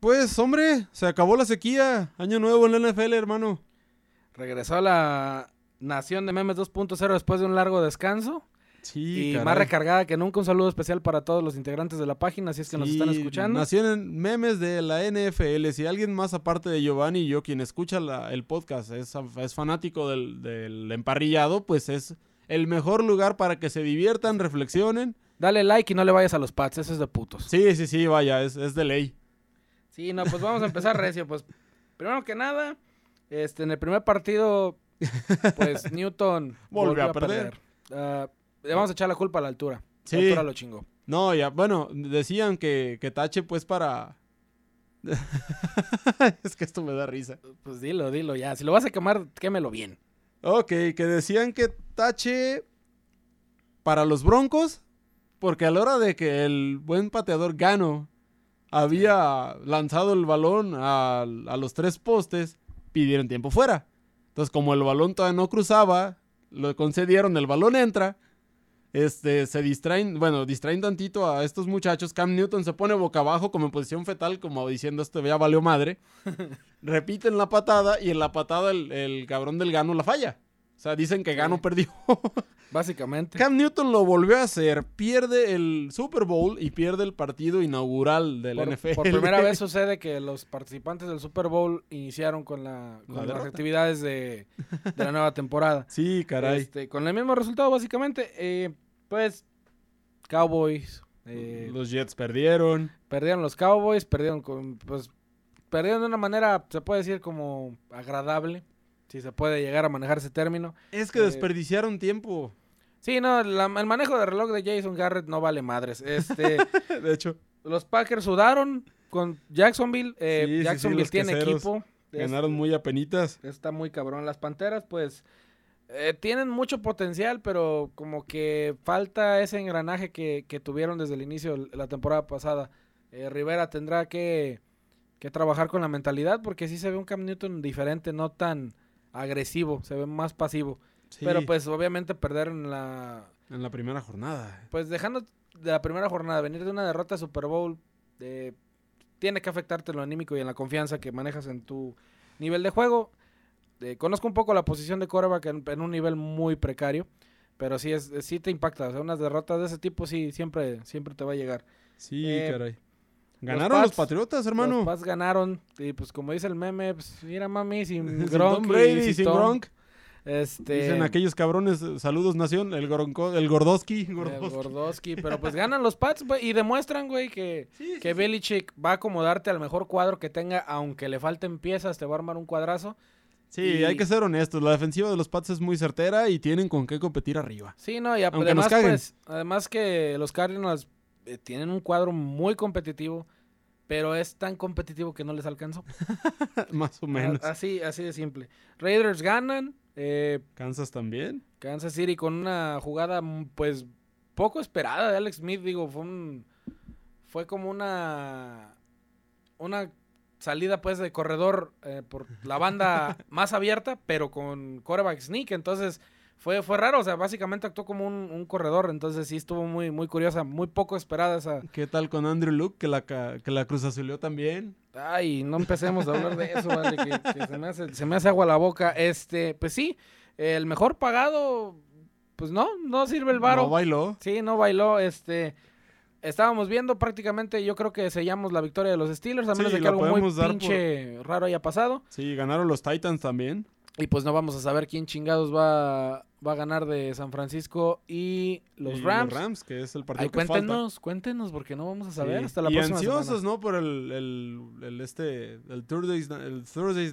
Pues, hombre, se acabó la sequía. Año nuevo en la NFL, hermano. Regresó a la Nación de Memes 2.0 después de un largo descanso. Sí, y más recargada que nunca. Un saludo especial para todos los integrantes de la página, si es que nos están escuchando. Nación en memes de la NFL. Si alguien más aparte de Giovanni y yo, quien escucha el podcast, es, fanático del, del, emparrillado, pues es el mejor lugar para que se diviertan, reflexionen. Dale like y no le vayas a los pads, eso es de putos. Sí, sí, sí, vaya, es, es de ley. Sí, no, pues vamos a empezar recio. Pues primero que nada, este, en el primer partido, pues Newton volvió, a perder. Ah, le vamos a echar la culpa a la altura. Sí. La altura lo chingó. No, ya, bueno, decían que, que tache pues para... es que esto me da risa. Pues dilo, dilo ya. Si lo vas a quemar, quémelo bien. Ok, que decían que tache para los Broncos, porque a la hora de que el buen pateador Gano había lanzado el balón a, a los tres postes, pidieron tiempo fuera. Entonces, como el balón todavía no cruzaba, lo concedieron, el balón entra este, se distraen, bueno, distraen tantito a estos muchachos. Cam Newton se pone boca abajo como en posición fetal, como diciendo, este ya valió madre. Repiten la patada y en la patada el, cabrón del Gano la falla. O sea, dicen que Gano perdió. Básicamente. Cam Newton lo volvió a hacer, pierde el Super Bowl y pierde el partido inaugural del NFL. Por primera vez sucede que los participantes del Super Bowl iniciaron con, la, las actividades de, la nueva temporada. Sí, caray. Este, con el mismo resultado, básicamente. Eh, pues, Cowboys. Eh, los Jets perdieron. Perdieron los Cowboys, perdieron con, pues, perdieron de una manera, se puede decir, como agradable si se puede llegar a manejar ese término. Es que eh, desperdiciaron tiempo. Sí, no, el manejo de reloj de Jason Garrett no vale madres. Este, de hecho. Los Packers sudaron con Jacksonville. Eh, Jacksonville tiene equipo. Ganaron muy apenitas. Está muy cabrón. Las Panteras, pues, eh, tienen mucho potencial, pero como que falta ese engranaje que, que tuvieron desde el inicio de la temporada pasada. Rivera tendrá que, que trabajar con la mentalidad porque sí se ve un Cam Newton diferente, no tan agresivo, se ve más pasivo. Pero pues obviamente perder en la... En la primera jornada. Pues dejando de la primera jornada, venir de una derrota Super Bowl, eh, tiene que afectarte en lo anímico y en la confianza que manejas en tu nivel de juego. Eh, conozco un poco la posición de coreback en, un nivel muy precario, pero sí, es, sí te impacta. O sea, unas derrotas de ese tipo sí siempre, siempre te va a llegar. Sí, eh, caray. Ganaron los, Patriotas, hermano. Los Pats ganaron. Y pues como dice el meme, pues mira mami, sin Gronk. sin Brady, sin Gronk. Este... Dicen aquellos cabrones, saludos nación, el, Gronko, el Gordoski. Gordoski. pero pues ganan los Pats y demuestran, güey, que, que Belichick va a acomodarte al mejor cuadro que tenga, aunque le falten piezas, te va a armar un cuadrazo. Sí, hay que ser honestos, la defensiva de los Pats es muy certera y tienen con qué competir arriba. Sí, no, y además, pues, además que los Cardinals eh, tienen un cuadro muy competitivo, pero es tan competitivo que no les alcanzó. Más o menos. así, así de simple. Raiders ganan. Eh, Kansas también. Kansas City con una jugada, mm, pues, poco esperada de Alex Smith. Digo, fue un, fue como una, una salida, pues, de corredor eh, por la banda más abierta, pero con quarterback sneak. Entonces, fue, fue raro, o sea, básicamente actuó como un, corredor, entonces sí estuvo muy, muy curiosa, muy poco esperada esa. ¿Qué tal con Andrew Luke, que la, que la también? Ay, no empecemos a hablar de eso, vale, que, se, me hace, se me hace agua la boca. Este, pues sí, el mejor pagado, pues no, no sirve el varo. No bailó. Sí, no bailó, este... Estábamos viendo prácticamente, yo creo que sellamos la victoria de los Steelers, a menos de que algo muy pinche raro haya pasado. Sí, ganaron los Titans también. Y pues no vamos a saber quién chingados va, va a ganar de San Francisco y los Rams. Los Rams, que es el partido Ay, que cuéntenos, cuéntenos, porque no vamos a saber hasta la y próxima ansiosos, ¿no? Por el, el, el, este, el Thursday, el Thursday,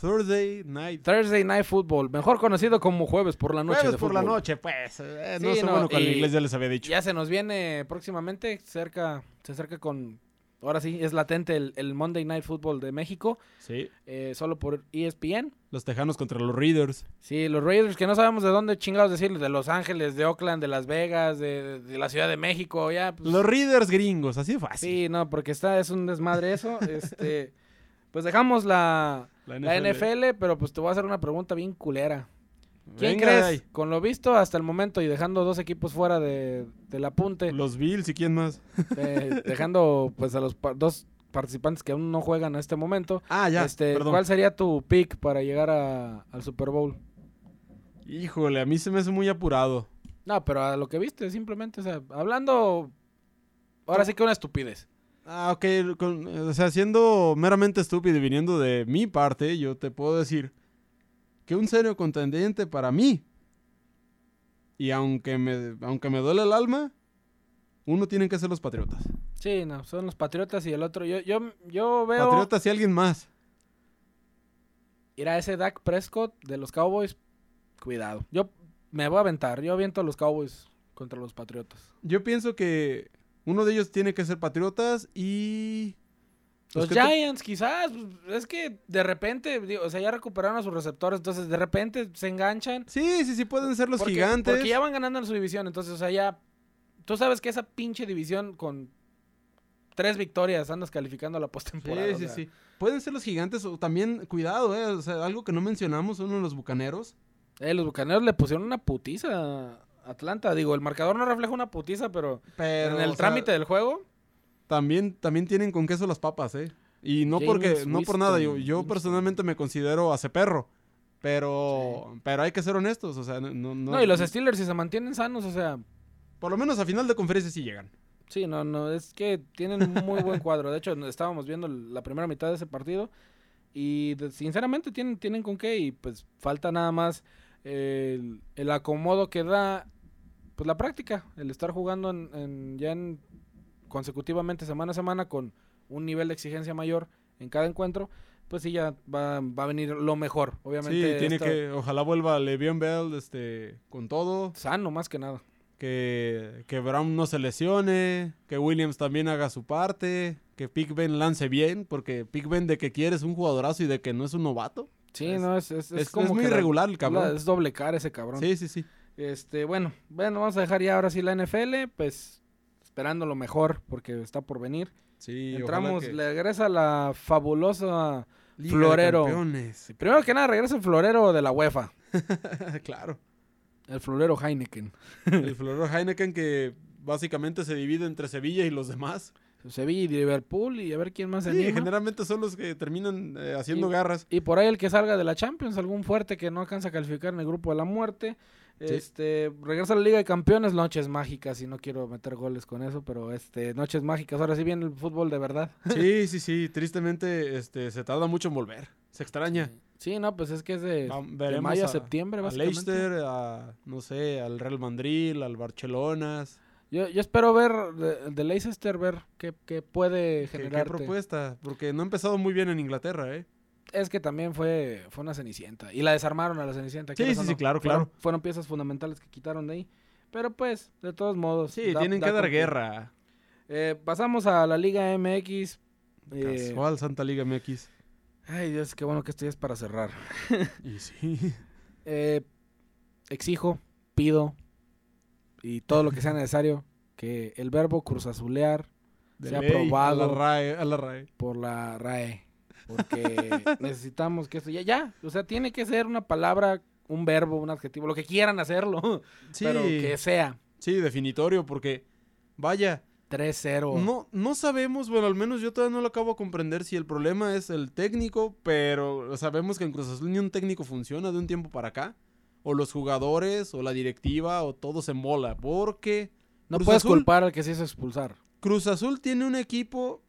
Thursday Night. Thursday Night Football, mejor conocido como jueves por la noche Jueves por la noche, pues. Eh, no sé bueno con el inglés, ya les había dicho. Ya se nos viene próximamente, cerca, se acerca con Ahora sí, es latente el, Monday Night Football de México. Sí. Eh, solo por ESPN. Los Tejanos contra los Raiders. Sí, los Raiders que no sabemos de dónde chingados decirles. De Los Ángeles, de Oakland, de Las Vegas, de, la Ciudad de México. ya pues. Los Raiders gringos, así fácil. Sí, no, porque está, es un desmadre eso. este, pues dejamos la, la NFL. pero pues te voy a hacer una pregunta bien culera. ¿Quién crees? Con lo visto hasta el momento y dejando dos equipos fuera de, del apunte. Los Bills y quién más. Eh, dejando pues a los dos participantes que aún no juegan a este momento. Ah, ya. Este, ¿Cuál sería tu pick para llegar al Super Bowl? Híjole, a mí se me hace muy apurado. No, pero a lo que viste, simplemente, o sea, hablando. Ahora sí que una estupidez. Ah, ok. o sea, siendo meramente estúpido y viniendo de mi parte, yo te puedo decir que un serio contendiente para mí. Y aunque me, aunque me duele el alma, uno tiene que ser los Patriotas. Sí, no, son los Patriotas y el otro. Yo, yo, yo veo. Patriotas y alguien más. Ir a ese Dak Prescott de los Cowboys, cuidado. Yo me voy a aventar. Yo aviento a los Cowboys contra los Patriotas. Yo pienso que uno de ellos tiene que ser Patriotas y los Giants, quizás. Pues, es que de repente, o sea, ya recuperaron a sus receptores, entonces de repente se enganchan. Sí, sí, sí, pueden ser los gigantes. Porque ya van ganando en su división, entonces, o sea, ya. Tú sabes que esa pinche división con tres victorias andas calificando a la postemporada. Sí, sí, sí. Pueden ser los gigantes o también, cuidado, eh, o sea, algo que no mencionamos, uno de los bucaneros. Eh, los bucaneros le pusieron una putiza a Atlanta. Digo, el marcador no refleja una putiza, pero, pero en el trámite del juego también, también tienen con queso las papas, ¿eh? Y no porque, no por nada, yo, yo personalmente me considero hace perro. Pero, pero hay que ser honestos, o sea, no, no, no. y los Steelers si se mantienen sanos, o sea. Por lo menos a final de conferencia sí llegan. Sí, no, no, es que tienen un muy buen cuadro. De hecho, estábamos viendo la primera mitad de ese partido y sinceramente tienen, tienen con qué y pues falta nada más el, acomodo que da pues la práctica, el estar jugando en ya en consecutivamente semana a semana con un nivel de exigencia mayor en cada encuentro, pues sí ya va, a venir lo mejor, obviamente. Sí, tiene que, ojalá vuelva Le'Veon Bell este, con todo. Sano más que nada. Que, que Brown no se lesione, que Williams también haga su parte, que Ben lance bien, porque Ben de que quiere es un jugadorazo y de que no es un novato. Sí, no, es, es, como muy irregular el cabrón. Es doble cara ese cabrón. Sí, sí, sí. Este, bueno, bueno, vamos a dejar ya ahora sí la NFL, pues esperando lo mejor porque está por venir. Sí, Entramos, le regresa la fabulosa florero. Primero que nada, regresa el florero de la UEFA. claro. El florero Heineken. el florero Heineken que básicamente se divide entre Sevilla y los demás. Sevilla y Liverpool y a ver quién más se sí, generalmente son los que terminan eh, haciendo garras. Y por ahí el que salga de la Champions, algún fuerte que no alcanza a calificar en el grupo de la muerte. Este, regresa a la Liga de Campeones, noches mágicas, y no quiero meter goles con eso, pero este, noches mágicas, ahora sí viene el fútbol de verdad. Sí, sí, sí, tristemente este, se tarda mucho en volver, se extraña. Sí, no, pues es que es de, mayo a, septiembre, básicamente. A Leicester, a, no sé, al Real Madrid, al Barcelona. Yo, yo espero ver de, Leicester, ver qué, puede generar. ¿Qué, propuesta? Porque no ha empezado muy bien en Inglaterra, ¿eh? Es que también fue, fue una Cenicienta. Y la desarmaron a la Cenicienta. Sí, sí, sí, claro, claro. Fueron piezas fundamentales que quitaron de ahí. Pero pues, de todos modos. Sí, tienen que dar guerra. Eh, pasamos a la Liga MX. Eh, Casual, Santa Liga MX. Ay, Dios, qué bueno que esto ya es para cerrar. y sí. Eh, exijo, pido y todo lo que sea necesario que el verbo cruzazulear sea aprobado a la RAE, a la RAE. por la RAE. Porque necesitamos que esto ya, ya, o sea, tiene que ser una palabra, un verbo, un adjetivo, lo que quieran hacerlo, pero que sea. Sí, definitorio, porque vaya. 3-0. No, no sabemos, bueno, al menos yo todavía no lo acabo de comprender si el problema es el técnico, pero sabemos que en Cruz Azul ni un técnico funciona de un tiempo para acá. O los jugadores, o la directiva, o todo se mola, porque... No puedes culpar al que se hizo expulsar. Cruz Azul tiene un equipo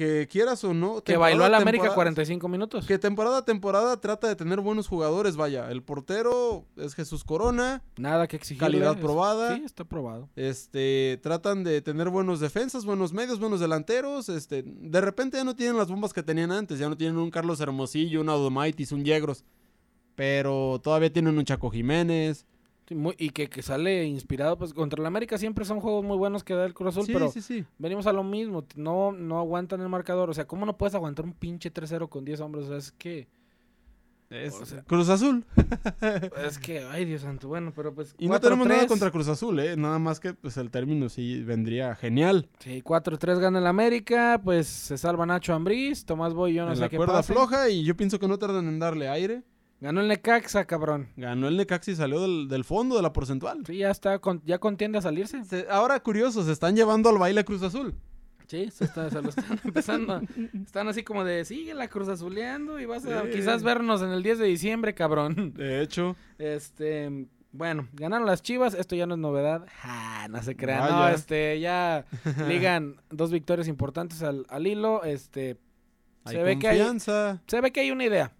que quieras o no. Que bailó al América 45 minutos. Que temporada a temporada trata de tener buenos jugadores, vaya. El portero es Jesús Corona. Nada que exigir. Calidad probada. Sí, está probado. Este, tratan de tener buenos defensas, buenos medios, buenos delanteros. Este, de repente ya no tienen las bombas que tenían antes. Ya no tienen un Carlos Hermosillo, un Audomaitis, un Yegros. Pero todavía tienen un Chaco Jiménez y que, sale inspirado, pues contra el América siempre son juegos muy buenos que da el Cruz Azul, pero venimos a lo mismo, no, no aguantan el marcador, o sea, ¿cómo no puedes aguantar un pinche 3-0 con 10 hombres? O sea, es que... Cruz Azul. es que, ay Dios santo, bueno, pero pues... Y no tenemos nada contra Cruz Azul, ¿eh? Nada más que pues el término sí vendría genial. Sí, 4-3 gana el América, pues se salva Nacho Ambriz, Tomás Boy, yo no sé la qué cuerda floja y yo pienso que no tardan en darle aire. Ganó el Necaxa, cabrón. Ganó el Necaxa y salió del, fondo de la porcentual. Sí, ya está, ya contiende a salirse. ahora, curioso, se están llevando al baile Cruz Azul. Sí, se, lo están empezando. Están así como de, sigue la Cruz Azuleando y vas a quizás vernos en el 10 de diciembre, cabrón. De hecho. Este, bueno, ganaron las Chivas, esto ya no es novedad. no se crean. No, este, ya ligan dos victorias importantes al, al hilo. Este, se ve que hay, se ve que hay una idea.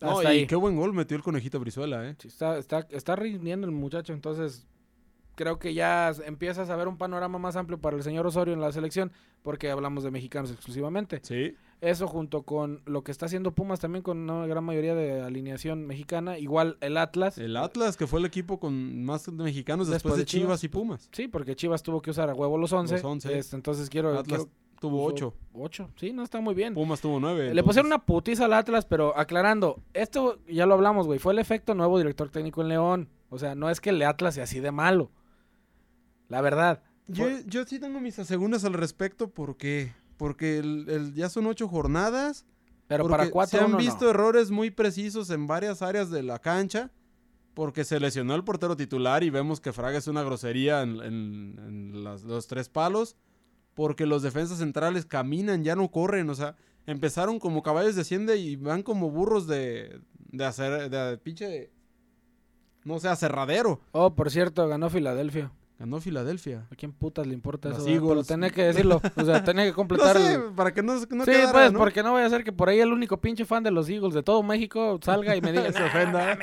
No, y qué buen gol metió el conejito Brizuela, ¿eh? está, está, está rindiendo el muchacho, entonces creo que ya empiezas a ver un panorama más amplio para el señor Osorio en la selección, porque hablamos de mexicanos exclusivamente. Sí. Eso junto con lo que está haciendo Pumas también con una gran mayoría de alineación mexicana, igual el Atlas. El Atlas, que fue el equipo con más mexicanos después, de, Chivas. y Pumas. Sí, porque Chivas tuvo que usar a huevo los 11. Los 11. Este, entonces quiero... Atlas tuvo 8. 8, sí, no está muy bien. Pumas tuvo 9. Le pusieron una putiza al Atlas, pero aclarando, esto ya lo hablamos, güey, fue el efecto nuevo director técnico en León. O sea, no es que el Atlas sea así de malo. La verdad. Yo, yo sí tengo mis segundas al respecto porque porque el, ya son ocho jornadas. Pero para cuatro se han visto errores muy precisos en varias áreas de la cancha. Porque se lesionó el portero titular y vemos que Fraga es una grosería en, los tres palos. Porque los defensas centrales caminan, ya no corren. O sea, empezaron como caballos de hacienda y van como burros de, de hacer, de, de pinche, no sé, acerradero. Oh, por cierto, ganó Filadelfia. Ganó Filadelfia. ¿A quién putas le importa eso? Pero tenía que decirlo. O sea, tenía que completar. no sé, para que no, no Sí, pues, porque no voy a hacer que por ahí el único pinche fan de los Eagles de todo México salga y me diga. Se ofenda.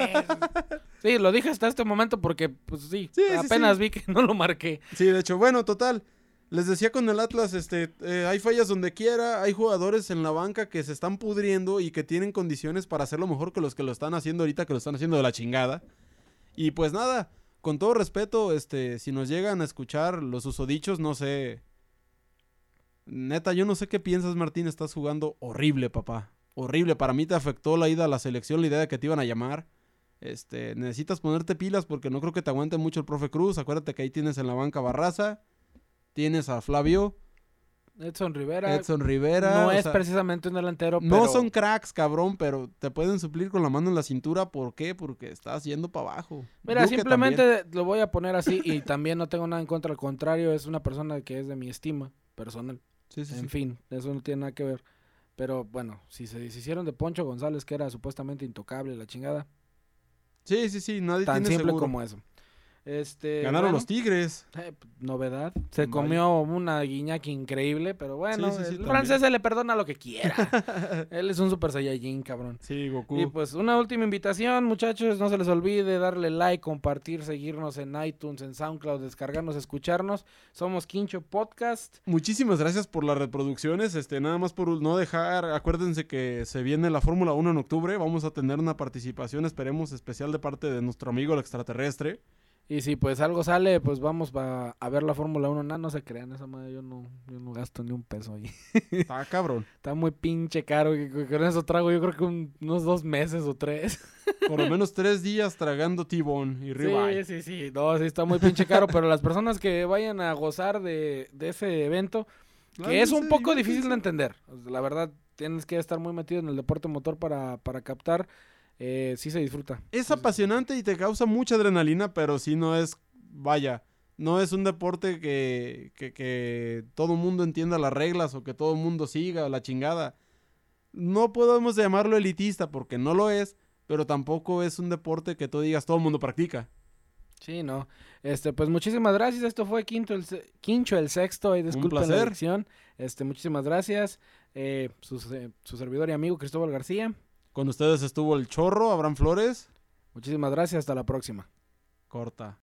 sí, lo dije hasta este momento porque, pues sí, apenas vi que no lo marqué. Sí, de hecho, bueno, total. Les decía con el Atlas, este, eh, hay fallas donde quiera, hay jugadores en la banca que se están pudriendo y que tienen condiciones para hacerlo mejor que los que lo están haciendo ahorita, que lo están haciendo de la chingada. Y pues nada, con todo respeto, este, si nos llegan a escuchar los usodichos, no sé. Neta, yo no sé qué piensas, Martín. Estás jugando horrible, papá. Horrible. Para mí te afectó la ida a la selección, la idea de que te iban a llamar. Este, necesitas ponerte pilas porque no creo que te aguante mucho el profe Cruz. Acuérdate que ahí tienes en la banca Barraza. Tienes a Flavio. Edson Rivera. Edson Rivera. No es precisamente un delantero. No son cracks, cabrón, pero te pueden suplir con la mano en la cintura. ¿Por qué? Porque estás yendo para abajo. Mira, simplemente lo voy a poner así y también no tengo nada en contra. Al contrario, es una persona que es de mi estima personal. Sí, sí, en fin, eso no tiene nada que ver. Pero bueno, si se deshicieron de Poncho González, que era supuestamente intocable, la chingada. Sí, sí, sí, nadie Tan simple como eso. Este, Ganaron los Tigres. Eh, novedad. Se comió una guiñac increíble, pero bueno, el francés se le perdona lo que quiera. Él es un super saiyajin, cabrón. Sí, Goku. Y pues una última invitación, muchachos, no se les olvide darle like, compartir, seguirnos en iTunes, en SoundCloud, descargarnos, escucharnos. Somos Quincho Podcast. Muchísimas gracias por las reproducciones. Este, nada más por no dejar, acuérdense que se viene la Fórmula 1 en octubre, vamos a tener una participación, esperemos especial de parte de nuestro amigo el extraterrestre. Y si pues algo sale, pues vamos a ver la Fórmula 1. No, no se crean, esa madre yo no, yo no gasto ni un peso ahí. Está cabrón. Está muy pinche caro. Con eso trago yo creo que unos dos meses o tres. Por lo menos tres días tragando tibón y ribeye. Sí, sí, sí. No, sí, está muy pinche caro. pero las personas que vayan a gozar de, de ese evento, que es un poco difícil de entender. La verdad, tienes que estar muy metido en el deporte motor para, para captar eh, sí se disfruta. Es apasionante y te causa mucha adrenalina, pero sí no es, vaya, no es un deporte que, que, que todo mundo entienda las reglas o que todo el mundo siga la chingada. No podemos llamarlo elitista porque no lo es, pero tampoco es un deporte que tú digas todo el mundo practica. Sí, no. Este, pues muchísimas gracias. Esto fue Quinto el, Quincho el Sexto. Y disculpen la. Este, muchísimas gracias. Eh, su, su servidor y amigo Cristóbal García. Con ustedes estuvo el chorro, Abraham Flores. Muchísimas gracias, hasta la próxima. Corta.